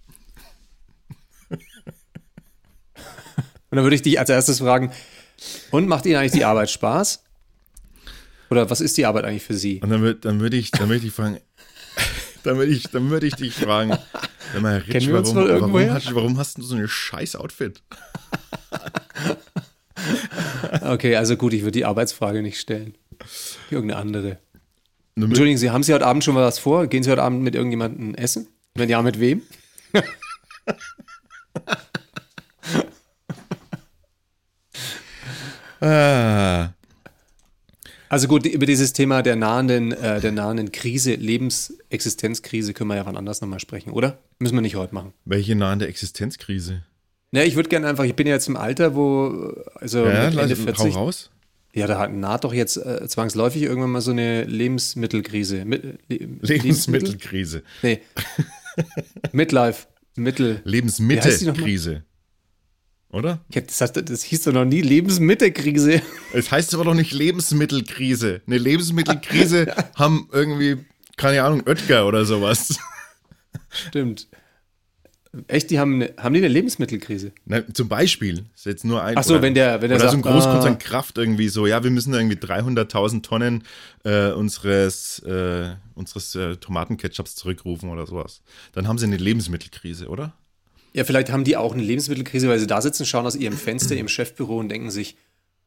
Und dann würde ich dich als erstes fragen, und macht Ihnen eigentlich die Arbeit Spaß? Oder was ist die Arbeit eigentlich für Sie? Und dann, würde dann würd ich, dann würde ich fragen, dann würde ich, dann würde ich dich fragen, wenn man Rich, Kennen wir uns warum, warum, hast, warum hast du so ein scheiß Outfit? okay, also gut, ich würde die Arbeitsfrage nicht stellen. Irgendeine andere. Entschuldigen Sie, haben Sie heute Abend schon mal was vor? Gehen Sie heute Abend mit irgendjemandem essen? Wenn ja, mit wem? Ah, Also gut, über dieses Thema der nahenden, äh, der nahenden Krise, Lebensexistenzkrise können wir ja wann anders nochmal sprechen, oder? Müssen wir nicht heute machen. welche nahende Existenzkrise? Ne, ich würde gerne einfach, ich bin ja jetzt im Alter, wo, also Ja, Ende hau 40, raus. ja, da hat- naht doch jetzt äh, zwangsläufig irgendwann mal so eine Lebensmittelkrise. Mit, Le Lebensmittelkrise. Nee. Midlife. Mittel. Lebensmittelkrise. Oder? Ja, das, heißt, das hieß doch noch nie Lebensmittelkrise. Es heißt aber doch nicht Lebensmittelkrise. Eine Lebensmittelkrise haben irgendwie, keine Ahnung, Oetker oder sowas. Stimmt. Echt, die haben, eine, haben die eine Lebensmittelkrise? Na, zum Beispiel, ist jetzt nur ein. Ach so, oder- wenn der- wenn der oder so ein sagt, Großkonzern ah. Kraft irgendwie so, ja, wir müssen irgendwie 300.000 Tonnen äh, unseres, äh, unseres äh, Tomatenketchups zurückrufen oder sowas. Dann haben sie eine Lebensmittelkrise, oder? Ja, vielleicht haben die auch eine Lebensmittelkrise, weil sie da sitzen, schauen aus ihrem Fenster, ihrem Chefbüro und denken sich,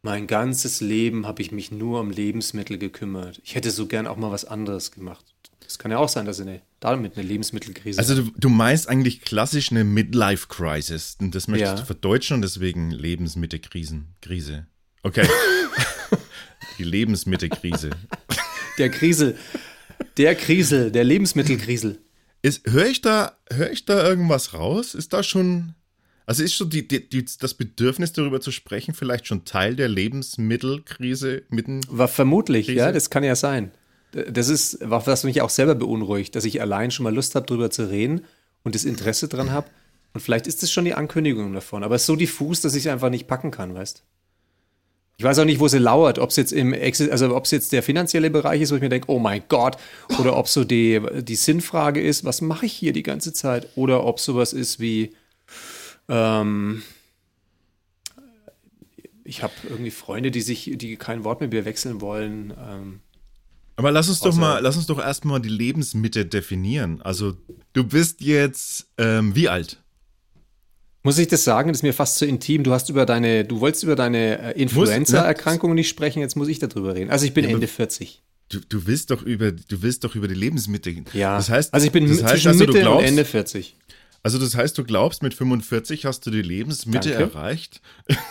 mein ganzes Leben habe ich mich nur um Lebensmittel gekümmert. Ich hätte so gern auch mal was anderes gemacht. Das kann ja auch sein, dass sie eine, damit eine Lebensmittelkrise Also du, du meinst eigentlich klassisch eine Midlife-Crisis. Und das möchtest Ja. du verdeutschen und deswegen Lebensmittelkrisen. Krise. Okay. Die Lebensmittelkrise. Der Krisel. Der Krisel, der Lebensmittelkrisel. Ist, höre ich da, höre ich da irgendwas raus? Ist da schon, also ist schon die, die, die, das Bedürfnis darüber zu sprechen vielleicht schon Teil der Lebensmittelkrise mitten? War vermutlich, Krise? ja, das kann ja sein. Das ist, was mich auch selber beunruhigt, dass ich allein schon mal Lust habe, darüber zu reden und das Interesse dran habe. Und vielleicht ist das schon die Ankündigung davon. Aber es ist so diffus, dass ich es einfach nicht packen kann, weißt Ich weiß auch nicht, wo sie lauert, ob es jetzt im also ob es jetzt der finanzielle Bereich ist, wo ich mir denke, oh mein Gott, oder ob so die, die Sinnfrage ist, was mache ich hier die ganze Zeit? Oder ob sowas ist wie, ähm, ich habe irgendwie Freunde, die sich, die kein Wort mit mir wechseln wollen. Ähm, Aber lass uns doch Außer- mal, lass uns doch erstmal die Lebensmitte definieren. Also du bist jetzt ähm, wie alt? Muss ich das sagen? Das ist mir fast zu intim. Du hast über deine, du wolltest über deine äh, Influenza-Erkrankung nicht sprechen, jetzt muss ich darüber reden. Also ich bin Ende 40. Du, du willst doch über, du willst doch über die Lebensmitte. Ja. Das heißt, also ich bin das zwischen heißt, also, Mitte glaubst, und Ende 40. Also das heißt, du glaubst, mit 45 hast du die Lebensmitte Danke. erreicht.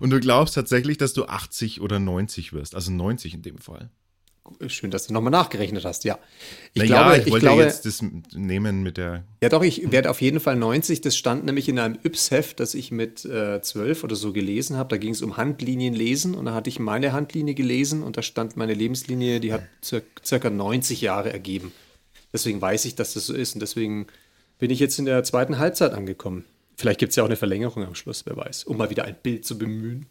Und du glaubst tatsächlich, dass du 80 oder 90 wirst. Also 90 in dem Fall. Schön, dass du nochmal nachgerechnet hast, ja. Ich naja, glaube, ich ich wollte glaube, jetzt das nehmen mit der. ja doch, ich werde auf jeden Fall 90. Das stand nämlich in einem Yps-Heft, das ich mit äh, 12 oder so gelesen habe. Da ging es um Handlinien lesen und da hatte ich meine Handlinie gelesen und da stand meine Lebenslinie, die hat cir circa 90 Jahre ergeben. Deswegen weiß ich, dass das so ist und deswegen bin ich jetzt in der zweiten Halbzeit angekommen. Vielleicht gibt es ja auch eine Verlängerung am Schluss, wer weiß, um mal wieder ein Bild zu bemühen.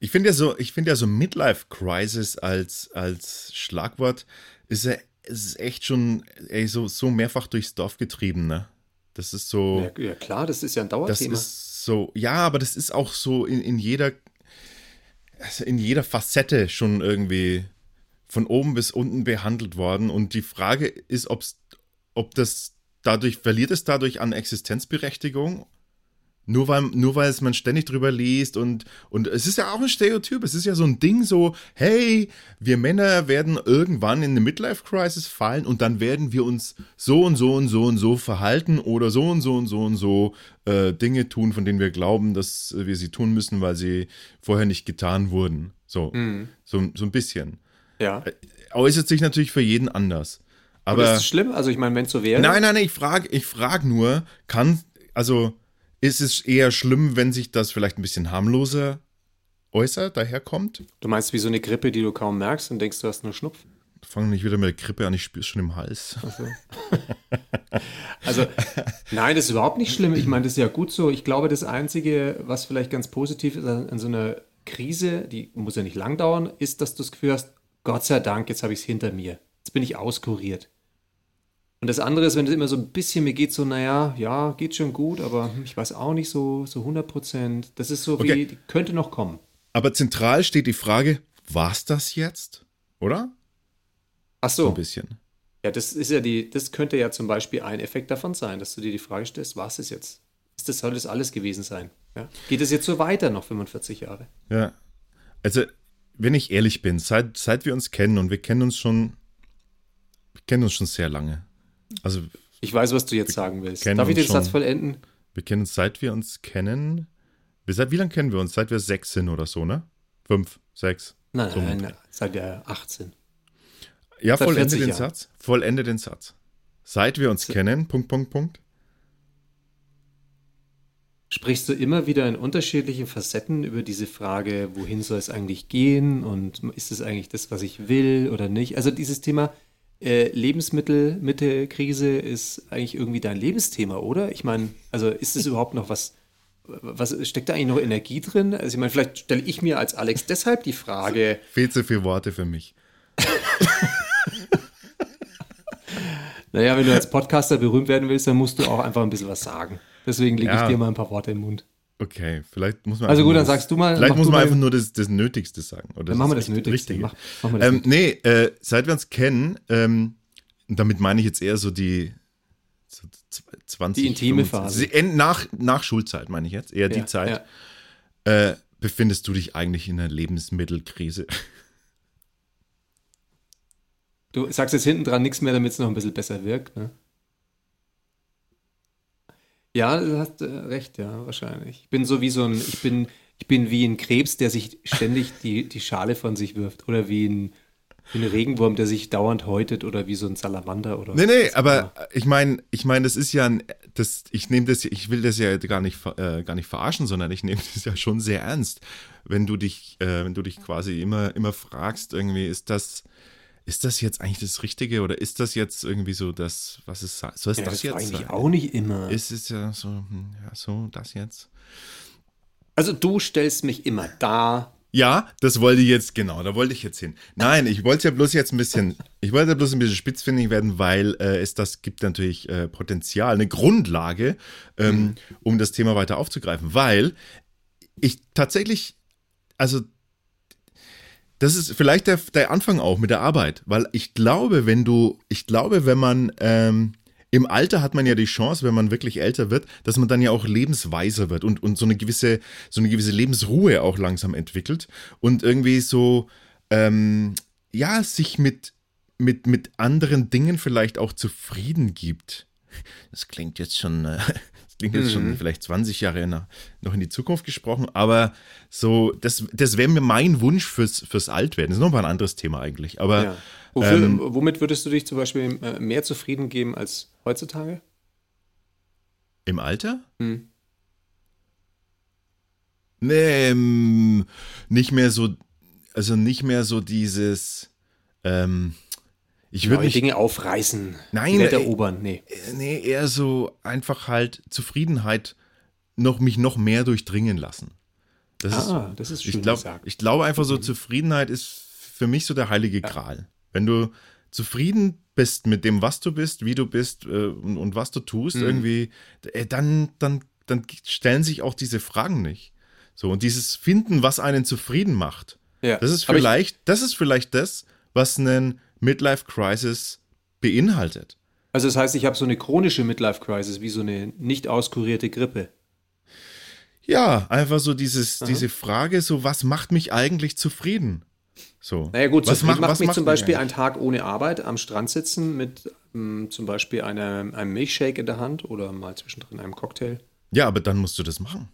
Ich finde ja so, ich finde ja so Midlife Crisis als, als Schlagwort ist ja ist echt schon ey, so, so mehrfach durchs Dorf getrieben, ne? Das ist so. Ja, ja klar, das ist ja ein Das Dauerthema. ist so, ja, aber das ist auch so in, in jeder, also in jeder Facette schon irgendwie von oben bis unten behandelt worden. Und die Frage ist, ob's, ob das dadurch, verliert es dadurch an Existenzberechtigung? Nur weil, nur weil es man ständig drüber liest und, und es ist ja auch ein Stereotyp. Es ist ja so ein Ding so, hey, wir Männer werden irgendwann in eine Midlife-Crisis fallen und dann werden wir uns so und so und so und so verhalten oder so und so und so und so äh, Dinge tun, von denen wir glauben, dass wir sie tun müssen, weil sie vorher nicht getan wurden. So, so, so ein bisschen. ja. Äußert sich natürlich für jeden anders. Aber Aber. ist es schlimm? Also ich meine, wenn es so wäre. Nein, nein, nein, ich frage ich frag nur, kann, also ist es eher schlimm, wenn sich das vielleicht ein bisschen harmloser äußert, daherkommt? Du meinst wie so eine Grippe, die du kaum merkst und denkst, du hast nur Schnupfen? Fangen nicht wieder mit der Grippe an, ich spüre es schon im Hals. Also, nein, das ist überhaupt nicht schlimm. Ich meine, das ist ja gut so. Ich glaube, das Einzige, was vielleicht ganz positiv ist an, an so einer Krise, die muss ja nicht lang dauern, ist, dass du das Gefühl hast, Gott sei Dank, jetzt habe ich es hinter mir. Jetzt bin ich auskuriert. Und das andere ist, wenn es immer so ein bisschen mir geht, so, naja, ja, geht schon gut, aber hm, ich weiß auch nicht so, so 100 Prozent. Das ist so wie, Okay. die könnte noch kommen. Aber zentral steht die Frage, war's das jetzt? Oder? Ach So ein bisschen. Ja, das ist ja die, das könnte ja zum Beispiel ein Effekt davon sein, dass du dir die Frage stellst, was ist jetzt? Ist das, soll das alles gewesen sein? Ja? Geht es jetzt so weiter noch 45 Jahre? Ja. Also, wenn ich ehrlich bin, seit, seit wir uns kennen und wir kennen uns schon, wir kennen uns schon sehr lange. Also Ich weiß, was du jetzt sagen willst. Darf ich den uns Satz schon. vollenden? wir kennen uns, seit wir uns kennen. Wir, seit wie lange kennen wir uns? Seit wir sechs sind oder so, ne? Fünf, sechs. Nein, So nein, nein, seit wir 18. Ja, Seit vollende 40 den Jahren. Satz. Vollende den Satz. Seit wir uns kennen, Punkt, Punkt, Punkt. Sprichst du immer wieder in unterschiedlichen Facetten über diese Frage, wohin soll es eigentlich gehen und ist es eigentlich das, was ich will oder nicht? Also dieses Thema äh, Lebensmittelmittelkrise ist eigentlich irgendwie dein Lebensthema, oder? Ich meine, also ist es überhaupt noch was, was steckt da eigentlich noch Energie drin? Also ich meine, vielleicht stelle ich mir als Alex deshalb die Frage, Viel zu viele Worte für mich. naja, wenn du als Podcaster berühmt werden willst, dann musst du auch einfach ein bisschen was sagen. Deswegen lege Ja. ich dir mal ein paar Worte im Mund. Okay, vielleicht muss man. Also gut, dann das- sagst du mal. Vielleicht muss man einfach nur das, das Nötigste sagen. Oder Dann machen wir das Nötigste. Richtige. Mach, machen Ähm, nee, äh, seit wir uns kennen, ähm, damit meine ich jetzt eher so die so z- 20. Die intime 25 Phase. Nach, nach Schulzeit meine ich jetzt, eher die Ja, Zeit. ja. Äh, befindest du dich eigentlich in einer Lebensmittelkrise? Du sagst jetzt hinten dran nichts mehr, damit es noch ein bisschen besser wirkt, ne? Ja, du hast äh, recht, ja, wahrscheinlich. Ich bin so wie so ein, ich bin, ich bin wie ein Krebs, der sich ständig die, die Schale von sich wirft. Oder wie ein, wie ein Regenwurm, der sich dauernd häutet oder wie so ein Salamander oder Nee, nee, aber immer. ich meine, ich meine, das ist ja ein, das, ich nehme das, ich will das ja gar nicht, äh, gar nicht verarschen, sondern ich nehme das ja schon sehr ernst, wenn du dich, äh, wenn du dich quasi immer, immer fragst, irgendwie, ist das, ist das jetzt eigentlich das Richtige oder ist das jetzt irgendwie so das, was es soll es Ja, das, das jetzt frage ich mich sein? auch nicht immer. Ist es ja so, hm, ja, so, das jetzt? Also du stellst mich immer da. Ja, das wollte ich jetzt, genau, da wollte ich jetzt hin. Nein, ich wollte ja bloß jetzt ein bisschen, ich wollte ja bloß ein bisschen spitzfindig werden, weil äh, es das gibt natürlich äh, Potenzial, eine Grundlage, ähm, um das Thema weiter aufzugreifen, weil ich tatsächlich, also das ist vielleicht der, der Anfang auch mit der Arbeit, weil ich glaube, wenn du, ich glaube, wenn man ähm, im Alter hat man ja die Chance, wenn man wirklich älter wird, dass man dann ja auch lebensweiser wird und, und so eine gewisse, so eine gewisse Lebensruhe auch langsam entwickelt und irgendwie so, ähm, ja, sich mit, mit, mit anderen Dingen vielleicht auch zufrieden gibt. Das klingt jetzt schon, äh, das klingt jetzt schon vielleicht 20 Jahre nach, noch in die Zukunft gesprochen, aber so, das, das wäre mir mein Wunsch fürs, fürs Altwerden. Das ist nochmal ein anderes Thema eigentlich, aber Ja. Wofür, ähm, womit würdest du dich zum Beispiel äh, mehr zufrieden geben als heutzutage? im Alter? Hm. Nee, ähm, nicht mehr so, also nicht mehr so dieses, ähm, ich würde nicht, Dinge aufreißen, Nein, Welt ey. erobern. Nee. äh, nee, eher so einfach halt Zufriedenheit noch, mich noch mehr durchdringen lassen. Das ist, Ah, das ist schön ich glaube, gesagt. ich glaube einfach so, Zufriedenheit ist für mich so der heilige Gral. Wenn du zufrieden bist mit dem, was du bist, wie du bist äh, und, und was du tust, Mhm. irgendwie, äh, dann, dann, dann stellen sich auch diese Fragen nicht. So, und dieses Finden, was einen zufrieden macht, Ja. das ist Aber ich- vielleicht, das ist vielleicht das, was einen Midlife Crisis beinhaltet. Also das heißt, ich habe so eine chronische Midlife-Crisis, wie so eine nicht auskurierte Grippe. Ja, einfach so dieses, diese Frage, so, was macht mich eigentlich zufrieden? So. Naja gut, was zufrieden macht mich zum mich Beispiel ein Tag ohne Arbeit am Strand sitzen mit ähm, zum Beispiel einer, einem Milchshake in der Hand oder mal zwischendrin einem Cocktail. Ja, aber dann musst du das machen.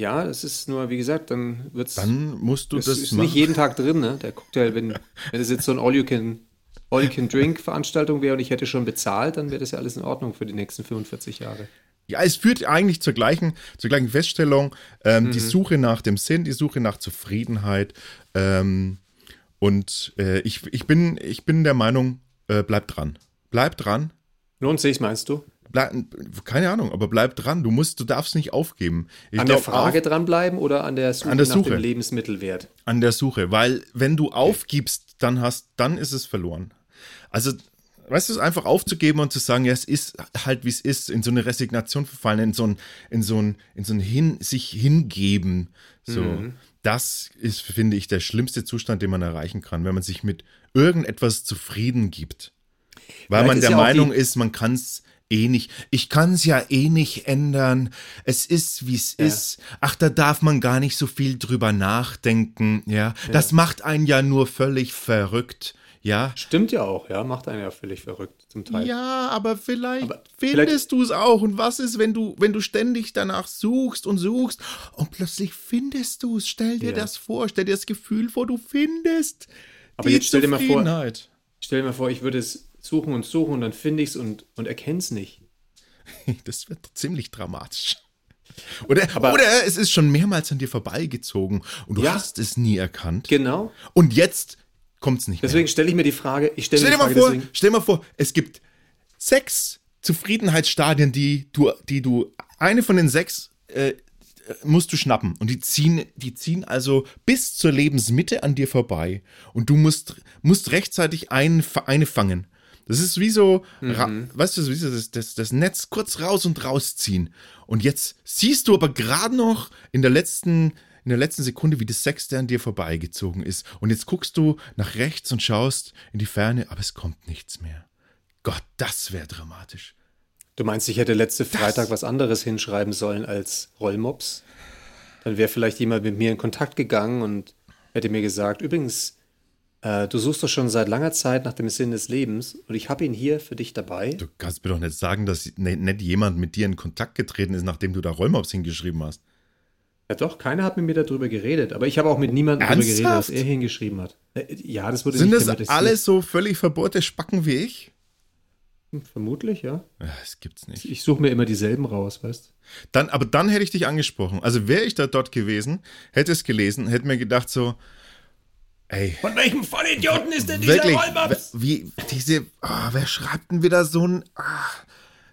Ja, es ist nur, wie gesagt, dann wird es Dann musst du Es das ist machen. nicht jeden Tag drin, ne? Der Cocktail, wenn, wenn es jetzt so ein All-You-Can All-You-Can-Drink-Veranstaltung wäre und ich hätte schon bezahlt, dann wäre das ja alles in Ordnung für die nächsten 45 Jahre. Ja, es führt eigentlich zur gleichen, zur gleichen Feststellung, ähm, Mhm. die Suche nach dem Sinn, die Suche nach Zufriedenheit. Ähm, und äh, ich, ich, bin, ich bin der Meinung, äh, bleib dran. Bleib dran. Lohnt sich, meinst du? Bleib, keine Ahnung, aber bleib dran. Du musst, du darfst nicht aufgeben. Ich an der glaub, Frage auf, dranbleiben oder an der Suche An der nach Suche. dem Lebensmittelwert? an der Suche, weil wenn du aufgibst, dann hast, dann ist es verloren. Also, weißt du, es einfach aufzugeben und zu sagen, ja, es ist halt wie es ist, in so eine Resignation verfallen, in so ein, in so ein, in so ein hin, sich hingeben. So, Mhm. das ist, finde ich, der schlimmste Zustand, den man erreichen kann, wenn man sich mit irgendetwas zufrieden gibt. Weil Vielleicht man der ja Meinung ist, man kann es eh nicht, ich kann es ja eh nicht ändern. Es ist, wie es ja. ist. Ach, da darf man gar nicht so viel drüber nachdenken, ja. ja. Das macht einen ja nur völlig verrückt. Ja. Stimmt ja auch, ja, macht einen ja völlig verrückt zum Teil. Ja, aber vielleicht aber findest du es auch. Und was ist, wenn du, wenn du ständig danach suchst und suchst und plötzlich findest du es? Stell dir ja. das vor, stell dir das Gefühl vor, du findest. Aber jetzt stell dir mal vor, stell dir mal vor, ich würde es suchen und suchen und dann finde ich es und, und erkenne es nicht. Das wird ziemlich dramatisch. Oder, aber, oder es ist schon mehrmals an dir vorbeigezogen und du ja, hast es nie erkannt. Genau. Und jetzt kommt es nicht Deswegen stelle ich mir die Frage, ich stelle stell dir mal vor, Stell dir mal vor, es gibt sechs Zufriedenheitsstadien, die du, die du, eine von den sechs äh, musst du schnappen. Und die ziehen, die ziehen also bis zur Lebensmitte an dir vorbei. Und du musst, musst rechtzeitig einen, eine fangen. Das ist wie so, mhm. weißt du, wie so das, das, das Netz kurz raus und rausziehen. Und jetzt siehst du aber gerade noch in der letzten in der letzten Sekunde, wie das Sechste an dir vorbeigezogen ist. Und jetzt guckst du nach rechts und schaust in die Ferne, aber es kommt nichts mehr. Gott, das wäre dramatisch. Du meinst, ich hätte letzte das Freitag was anderes hinschreiben sollen als Rollmops? Dann wäre vielleicht jemand mit mir in Kontakt gegangen und hätte mir gesagt, übrigens, äh, du suchst doch schon seit langer Zeit nach dem Sinn des Lebens und ich habe ihn hier für dich dabei. Du kannst mir doch nicht sagen, dass nicht jemand mit dir in Kontakt getreten ist, nachdem du da Rollmops hingeschrieben hast. Ja doch, keiner hat mit mir darüber geredet, aber ich habe auch mit niemandem darüber geredet, was er hingeschrieben hat. Äh, ja, das wurde Sind nicht das alles so völlig verbohrte Spacken wie ich? Hm, vermutlich, ja. ja. Das gibt's nicht. Ich suche mir immer dieselben raus, weißt Dann, aber dann hätte ich dich angesprochen. Also wäre ich da dort gewesen, hätte es gelesen, hätte mir gedacht so, ey. Von welchem Vollidioten ist denn dieser wirklich, Wie, diese, oh, wer schreibt denn wieder so ein, oh,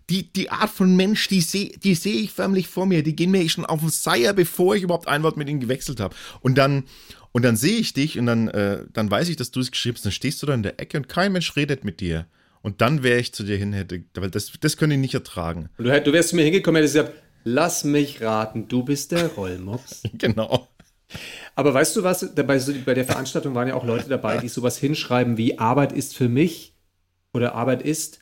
die, die Art von Mensch, die sehe die seh ich förmlich vor mir. Die gehen mir schon auf den Seier, bevor ich überhaupt ein Wort mit ihnen gewechselt habe. Und dann, und dann sehe ich dich und dann, äh, dann weiß ich, dass du es geschrieben hast. Dann stehst du da in der Ecke und kein Mensch redet mit dir. Und dann wäre ich zu dir hin, hätte, weil das, das könnte ich nicht ertragen. Und du, du wärst zu mir hingekommen, hättest gesagt, lass mich raten, du bist der Rollmops. genau. Aber weißt du was, dabei, bei der Veranstaltung waren ja auch Leute dabei, die sowas hinschreiben wie Arbeit ist für mich oder Arbeit ist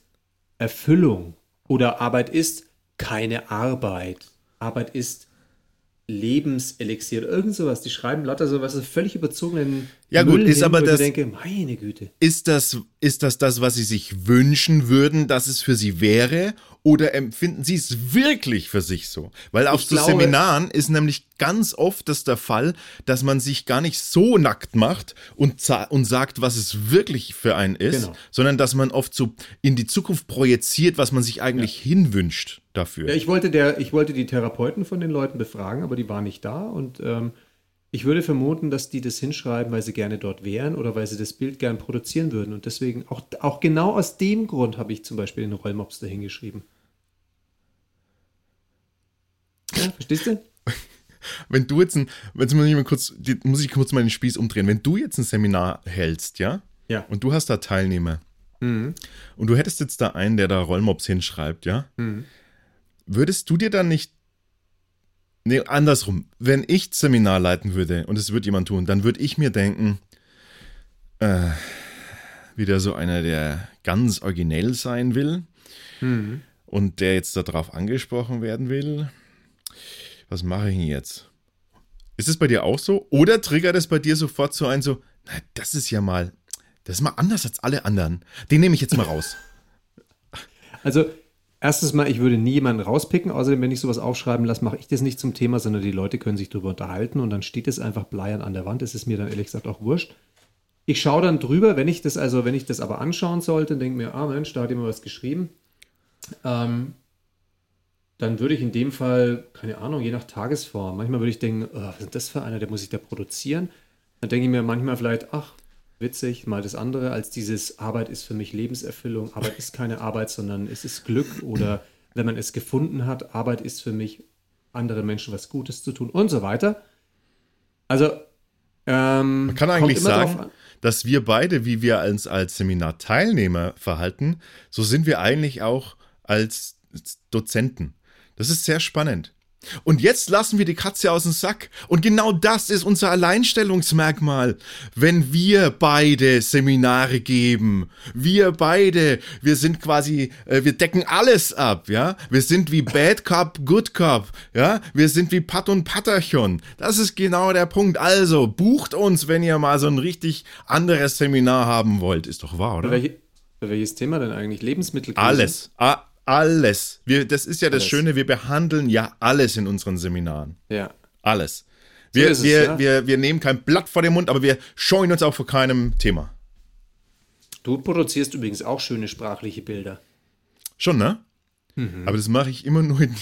Erfüllung. Oder Arbeit ist keine Arbeit. Arbeit ist Lebenselixier irgend sowas. Die schreiben lauter sowas völlig überzogenen. Ja Müll gut, ist aber das. Ich denke, meine Güte. Ist das, ist das das, was sie sich wünschen würden, dass es für sie wäre? Oder empfinden sie es wirklich für sich so? Weil auf ich so glaube, Seminaren ist nämlich ganz oft das der Fall, dass man sich gar nicht so nackt macht und, und sagt, was es wirklich für einen ist, genau. sondern dass man oft so in die Zukunft projiziert, was man sich eigentlich ja. hinwünscht dafür. Ja, ich wollte, der, ich wollte die Therapeuten von den Leuten befragen, aber die waren nicht da und ähm, ich würde vermuten, dass die das hinschreiben, weil sie gerne dort wären oder weil sie das Bild gern produzieren würden. Und deswegen, auch, auch genau aus dem Grund habe ich zum Beispiel den Rollmops da hingeschrieben. Ja, verstehst du? Wenn du jetzt ein, jetzt muss ich mal kurz, muss ich kurz mal den Spieß umdrehen. Wenn du jetzt ein Seminar hältst, ja? Ja. Und du hast da Teilnehmer. Mhm. Und du hättest jetzt da einen, der da Rollmops hinschreibt, ja? Mhm. Würdest du dir dann nicht Nee, andersrum. Wenn ich Seminar leiten würde und es wird jemand tun, dann würde ich mir denken, äh, wieder so einer, der ganz originell sein will mhm. und der jetzt darauf angesprochen werden will was mache ich denn jetzt? Ist es bei dir auch so? Oder triggert es bei dir sofort so ein, so, na, das ist ja mal, das ist mal anders als alle anderen. Den nehme ich jetzt mal raus. Also, erstens mal, ich würde nie jemanden rauspicken. Außerdem, wenn ich sowas aufschreiben lasse, mache ich das nicht zum Thema, sondern die Leute können sich darüber unterhalten und dann steht es einfach bleiern an der Wand. Das ist mir dann ehrlich gesagt auch wurscht. Ich schaue dann drüber, wenn ich das also, wenn ich das aber anschauen sollte, denke mir, ah Mensch, da hat jemand was geschrieben. Ähm, dann würde ich in dem Fall, keine Ahnung, je nach Tagesform, manchmal würde ich denken, oh, was ist das für einer, der muss ich da produzieren? Dann denke ich mir manchmal vielleicht, ach, witzig, mal das andere, als dieses Arbeit ist für mich Lebenserfüllung. Arbeit ist keine Arbeit, sondern es ist Glück oder wenn man es gefunden hat, Arbeit ist für mich, anderen Menschen was Gutes zu tun und so weiter. Also, ähm, man kann eigentlich sagen, dass wir beide, wie wir uns als Seminarteilnehmer verhalten, so sind wir eigentlich auch als Dozenten. Das ist sehr spannend. Und jetzt lassen wir die Katze aus dem Sack. Und genau das ist unser Alleinstellungsmerkmal. Wenn wir beide Seminare geben, wir beide, wir sind quasi, äh, wir decken alles ab, ja. Wir sind wie Bad Cop, Good Cop, ja. Wir sind wie Pat und Patterchon. Das ist genau der Punkt. Also, bucht uns, wenn ihr mal so ein richtig anderes Seminar haben wollt. Ist doch wahr, oder? Welche, welches Thema denn eigentlich? Lebensmittelkrise? Alles. Ah, alles. Wir, das ist ja das alles. Schöne, wir behandeln ja alles in unseren Seminaren. Ja. Alles. Wir, so wir, es, ja. wir, wir nehmen kein Blatt vor den Mund, aber wir scheuen uns auch vor keinem Thema. Du produzierst übrigens auch schöne sprachliche Bilder. Schon, ne? Mhm. Aber das mache ich immer nur, wenn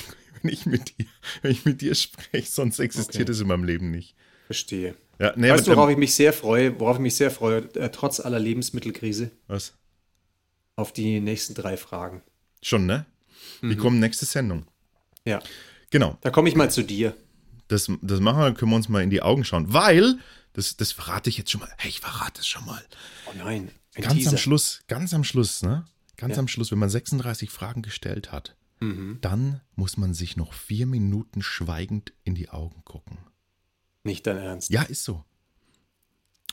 ich mit dir, wenn ich mit dir spreche, sonst existiert es okay. in meinem Leben nicht. Verstehe. Ja, nee, weißt du, worauf ich mich sehr freue, worauf ich mich sehr freue, äh, trotz aller Lebensmittelkrise? Was? Auf die nächsten drei Fragen. Schon, ne? Wir mhm. kommen nächste Sendung. Ja. Genau. Da komme ich mal zu dir. Das, das machen wir, können wir uns mal in die Augen schauen. Weil, das, das verrate ich jetzt schon mal. Hey, ich verrate es schon mal. Oh nein. ganz Teaser. am Schluss, ganz am Schluss, ne? Ganz ja. am Schluss, wenn man 36 Fragen gestellt hat, mhm. dann muss man sich noch vier Minuten schweigend in die Augen gucken. Nicht dein Ernst? Ja, ist so.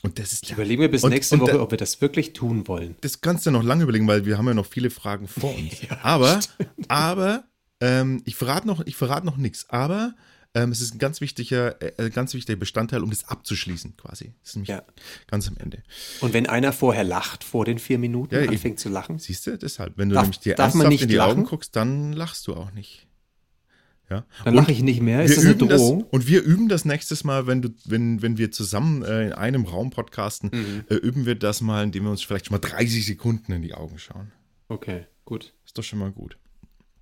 Und das ist ich überlege mir bis und, nächste und Woche, da, ob wir das wirklich tun wollen. Das kannst du noch lange überlegen, weil wir haben ja noch viele Fragen vor uns. ja, aber, aber ähm, ich verrate noch, ich verrate noch nichts. Aber ähm, es ist ein ganz wichtiger, äh, ganz wichtiger Bestandteil, um das abzuschließen, quasi. Das ist nämlich ja. ganz am Ende. Und wenn einer vorher lacht, vor den vier Minuten, ja, anfängt zu lachen? Siehst du, deshalb. Wenn du darf, nämlich dir ernsthaft in die lachen? Augen guckst, dann lachst du auch nicht. Ja. Dann lache ich nicht mehr. Ist das eine Drohung? Das, und wir üben das nächstes Mal, wenn, du, wenn, wenn wir zusammen äh, in einem Raum podcasten, mhm. äh, üben wir das mal, indem wir uns vielleicht schon mal 30 Sekunden in die Augen schauen. Okay, gut. Ist doch schon mal gut.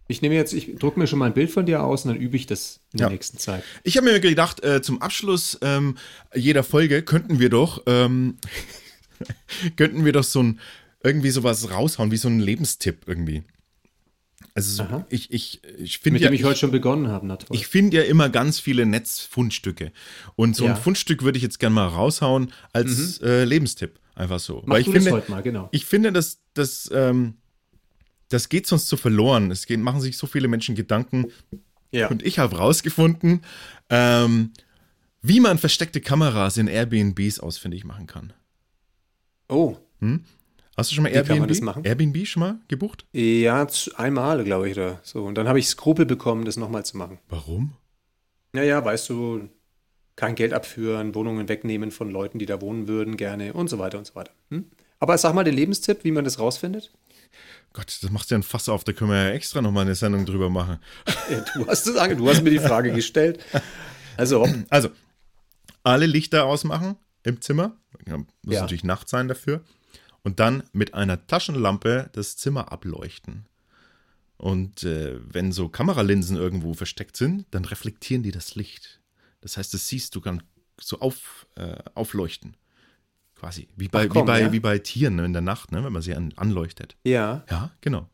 Ich nehme jetzt, ich drucke mir schon mal ein Bild von dir aus und dann übe ich das in ja. der nächsten Zeit. Ich habe mir gedacht, äh, zum Abschluss ähm, jeder Folge könnten wir doch, ähm, könnten wir doch so ein, irgendwie sowas raushauen, wie so ein Lebenstipp irgendwie. Also so, ich, ich, ich finde Mit dem ich, ich heute schon begonnen habe, natürlich. Ich finde ja immer ganz viele Netzfundstücke. Und so ja. ein Fundstück würde ich jetzt gerne mal raushauen als mhm. äh, Lebenstipp. Einfach so. Mach Weil ich du finde, das heute mal, genau. Ich finde, dass das, ähm, das geht sonst zu verloren. Es geht, machen sich so viele Menschen Gedanken. Ja. Und ich habe rausgefunden, ähm, wie man versteckte Kameras in Airbnbs ausfindig machen kann. Oh. Hm? Hast du schon mal Airbnb, Airbnb schon mal gebucht? Ja, einmal, glaube ich, oder so. Und dann habe ich Skrupel bekommen, das nochmal zu machen. Warum? Naja, weißt du, kein Geld abführen, Wohnungen wegnehmen von Leuten, die da wohnen würden, gerne und so weiter und so weiter. Hm? Aber sag mal den Lebenstipp, wie man das rausfindet. Gott, das machst du ja ein Fass auf, da können wir ja extra nochmal eine Sendung drüber machen. Ja, du hast es du hast mir die Frage gestellt. Also, also alle Lichter ausmachen im Zimmer. Muss ja. natürlich Nacht sein dafür und dann mit einer Taschenlampe das Zimmer ableuchten. Und äh, wenn so Kameralinsen irgendwo versteckt sind, dann reflektieren die das Licht. Das heißt, das siehst du ganz so auf, äh, aufleuchten. Quasi. Wie bei, Ach, komm, wie, bei, ja? wie bei Tieren ne, in der Nacht, ne, wenn man sie an, anleuchtet. Ja. Ja, genau.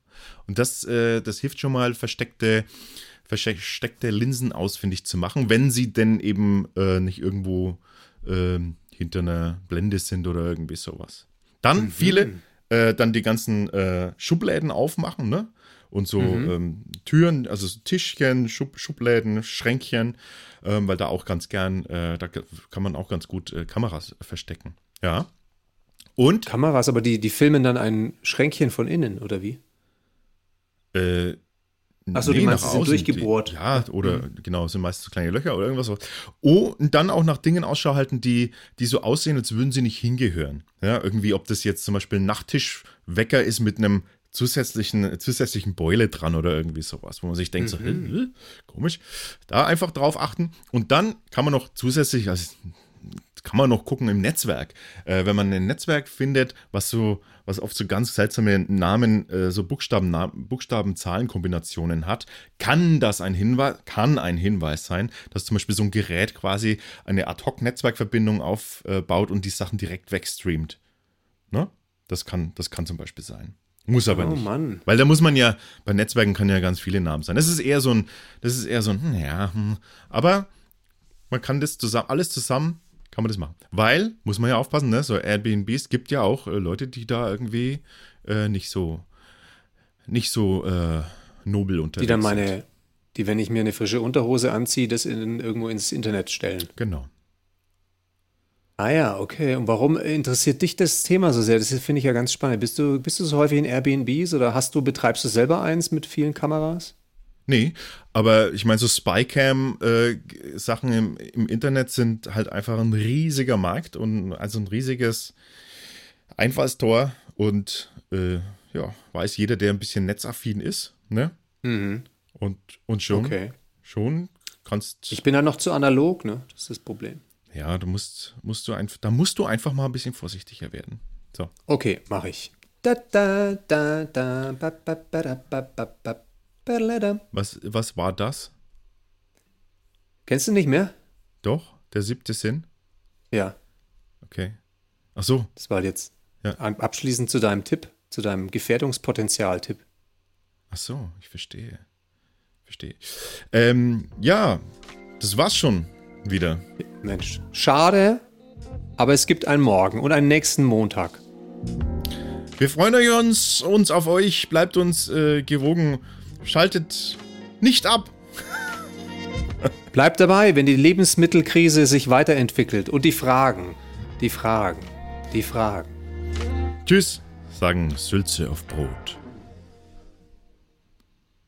Und das, äh, das hilft schon mal, versteckte, versteckte Linsen ausfindig zu machen, wenn sie denn eben äh, nicht irgendwo ähm, hinter einer Blende sind oder irgendwie sowas. Dann mhm. viele, äh, dann die ganzen äh, Schubläden aufmachen, ne? Und so mhm. ähm, Türen, also Tischchen, Schub, Schubläden, Schränkchen, ähm, weil da auch ganz gern, äh, da kann man auch ganz gut äh, Kameras verstecken. Ja. Und? Kameras, aber die, die filmen dann ein Schränkchen von innen, oder wie? Äh, Achso, nee, die meinst, sind durchgebohrt. Die, ja, oder mhm. genau, sind meistens so kleine Löcher oder irgendwas. Oh, und dann auch nach Dingen Ausschau halten, die, die so aussehen, als würden sie nicht hingehören. Ja, irgendwie, ob das jetzt zum Beispiel ein Nachttischwecker ist mit einem zusätzlichen, zusätzlichen Beule dran oder irgendwie sowas, wo man sich denkt, mhm. so, komisch. Da einfach drauf achten. Und dann kann man noch zusätzlich, also kann man noch gucken im Netzwerk. Äh, wenn man ein Netzwerk findet, was so, was oft so ganz seltsame Namen, äh, so Buchstaben, Buchstaben-Zahlen-Kombinationen hat, kann das ein Hinweis, kann ein Hinweis sein, dass zum Beispiel so ein Gerät quasi eine Ad-Hoc-Netzwerkverbindung aufbaut und die Sachen direkt wegstreamt. Ne? Das kann, das kann zum Beispiel sein. Muss aber oh, nicht. Mann. Weil da muss man ja, bei Netzwerken kann ja ganz viele Namen sein. Das ist eher so ein, das ist eher so ein, hm, ja, hm. aber man kann das zusammen, alles zusammen kann man das machen. Weil, muss man ja aufpassen, ne? so Airbnbs gibt ja auch äh, Leute, die da irgendwie äh, nicht so, nicht so äh, nobel unterwegs Die dann meine, die, wenn ich mir eine frische Unterhose anziehe, das in, irgendwo ins Internet stellen. Genau. Ah ja, okay. Und warum interessiert dich das Thema so sehr? Das finde ich ja ganz spannend. Bist du, bist du so häufig in Airbnbs oder hast du, betreibst du selber eins mit vielen Kameras? Nee, aber ich meine, so Spycam-Sachen äh, im, im Internet sind halt einfach ein riesiger Markt und also ein riesiges Einfallstor und äh, ja, weiß jeder, der ein bisschen netzaffin ist, ne? Mhm. Und, und schon, Okay. schon kannst Ich bin da noch zu analog, ne? Das ist das Problem. Ja, du musst, musst du einfach, da musst du einfach mal ein bisschen vorsichtiger werden. So. Okay, mache ich. Da, da, da, da, ba, ba, ba, da, ba, ba, ba. Was, was war das? Kennst du nicht mehr? Doch, der siebte Sinn? Ja, Okay. Ach so, das war jetzt Ja. abschließend zu deinem Tipp, zu deinem Gefährdungspotenzial-Tipp. ach so, ich verstehe. Verstehe. Ähm, ja, das war's schon wieder. Mensch, schade, aber es gibt einen Morgen und einen nächsten Montag. Wir freuen uns, uns auf euch, bleibt uns äh, gewogen, schaltet nicht ab. Bleibt dabei, wenn die Lebensmittelkrise sich weiterentwickelt und die Fragen, die Fragen, die Fragen. Tschüss, sagen Sülze auf Brot.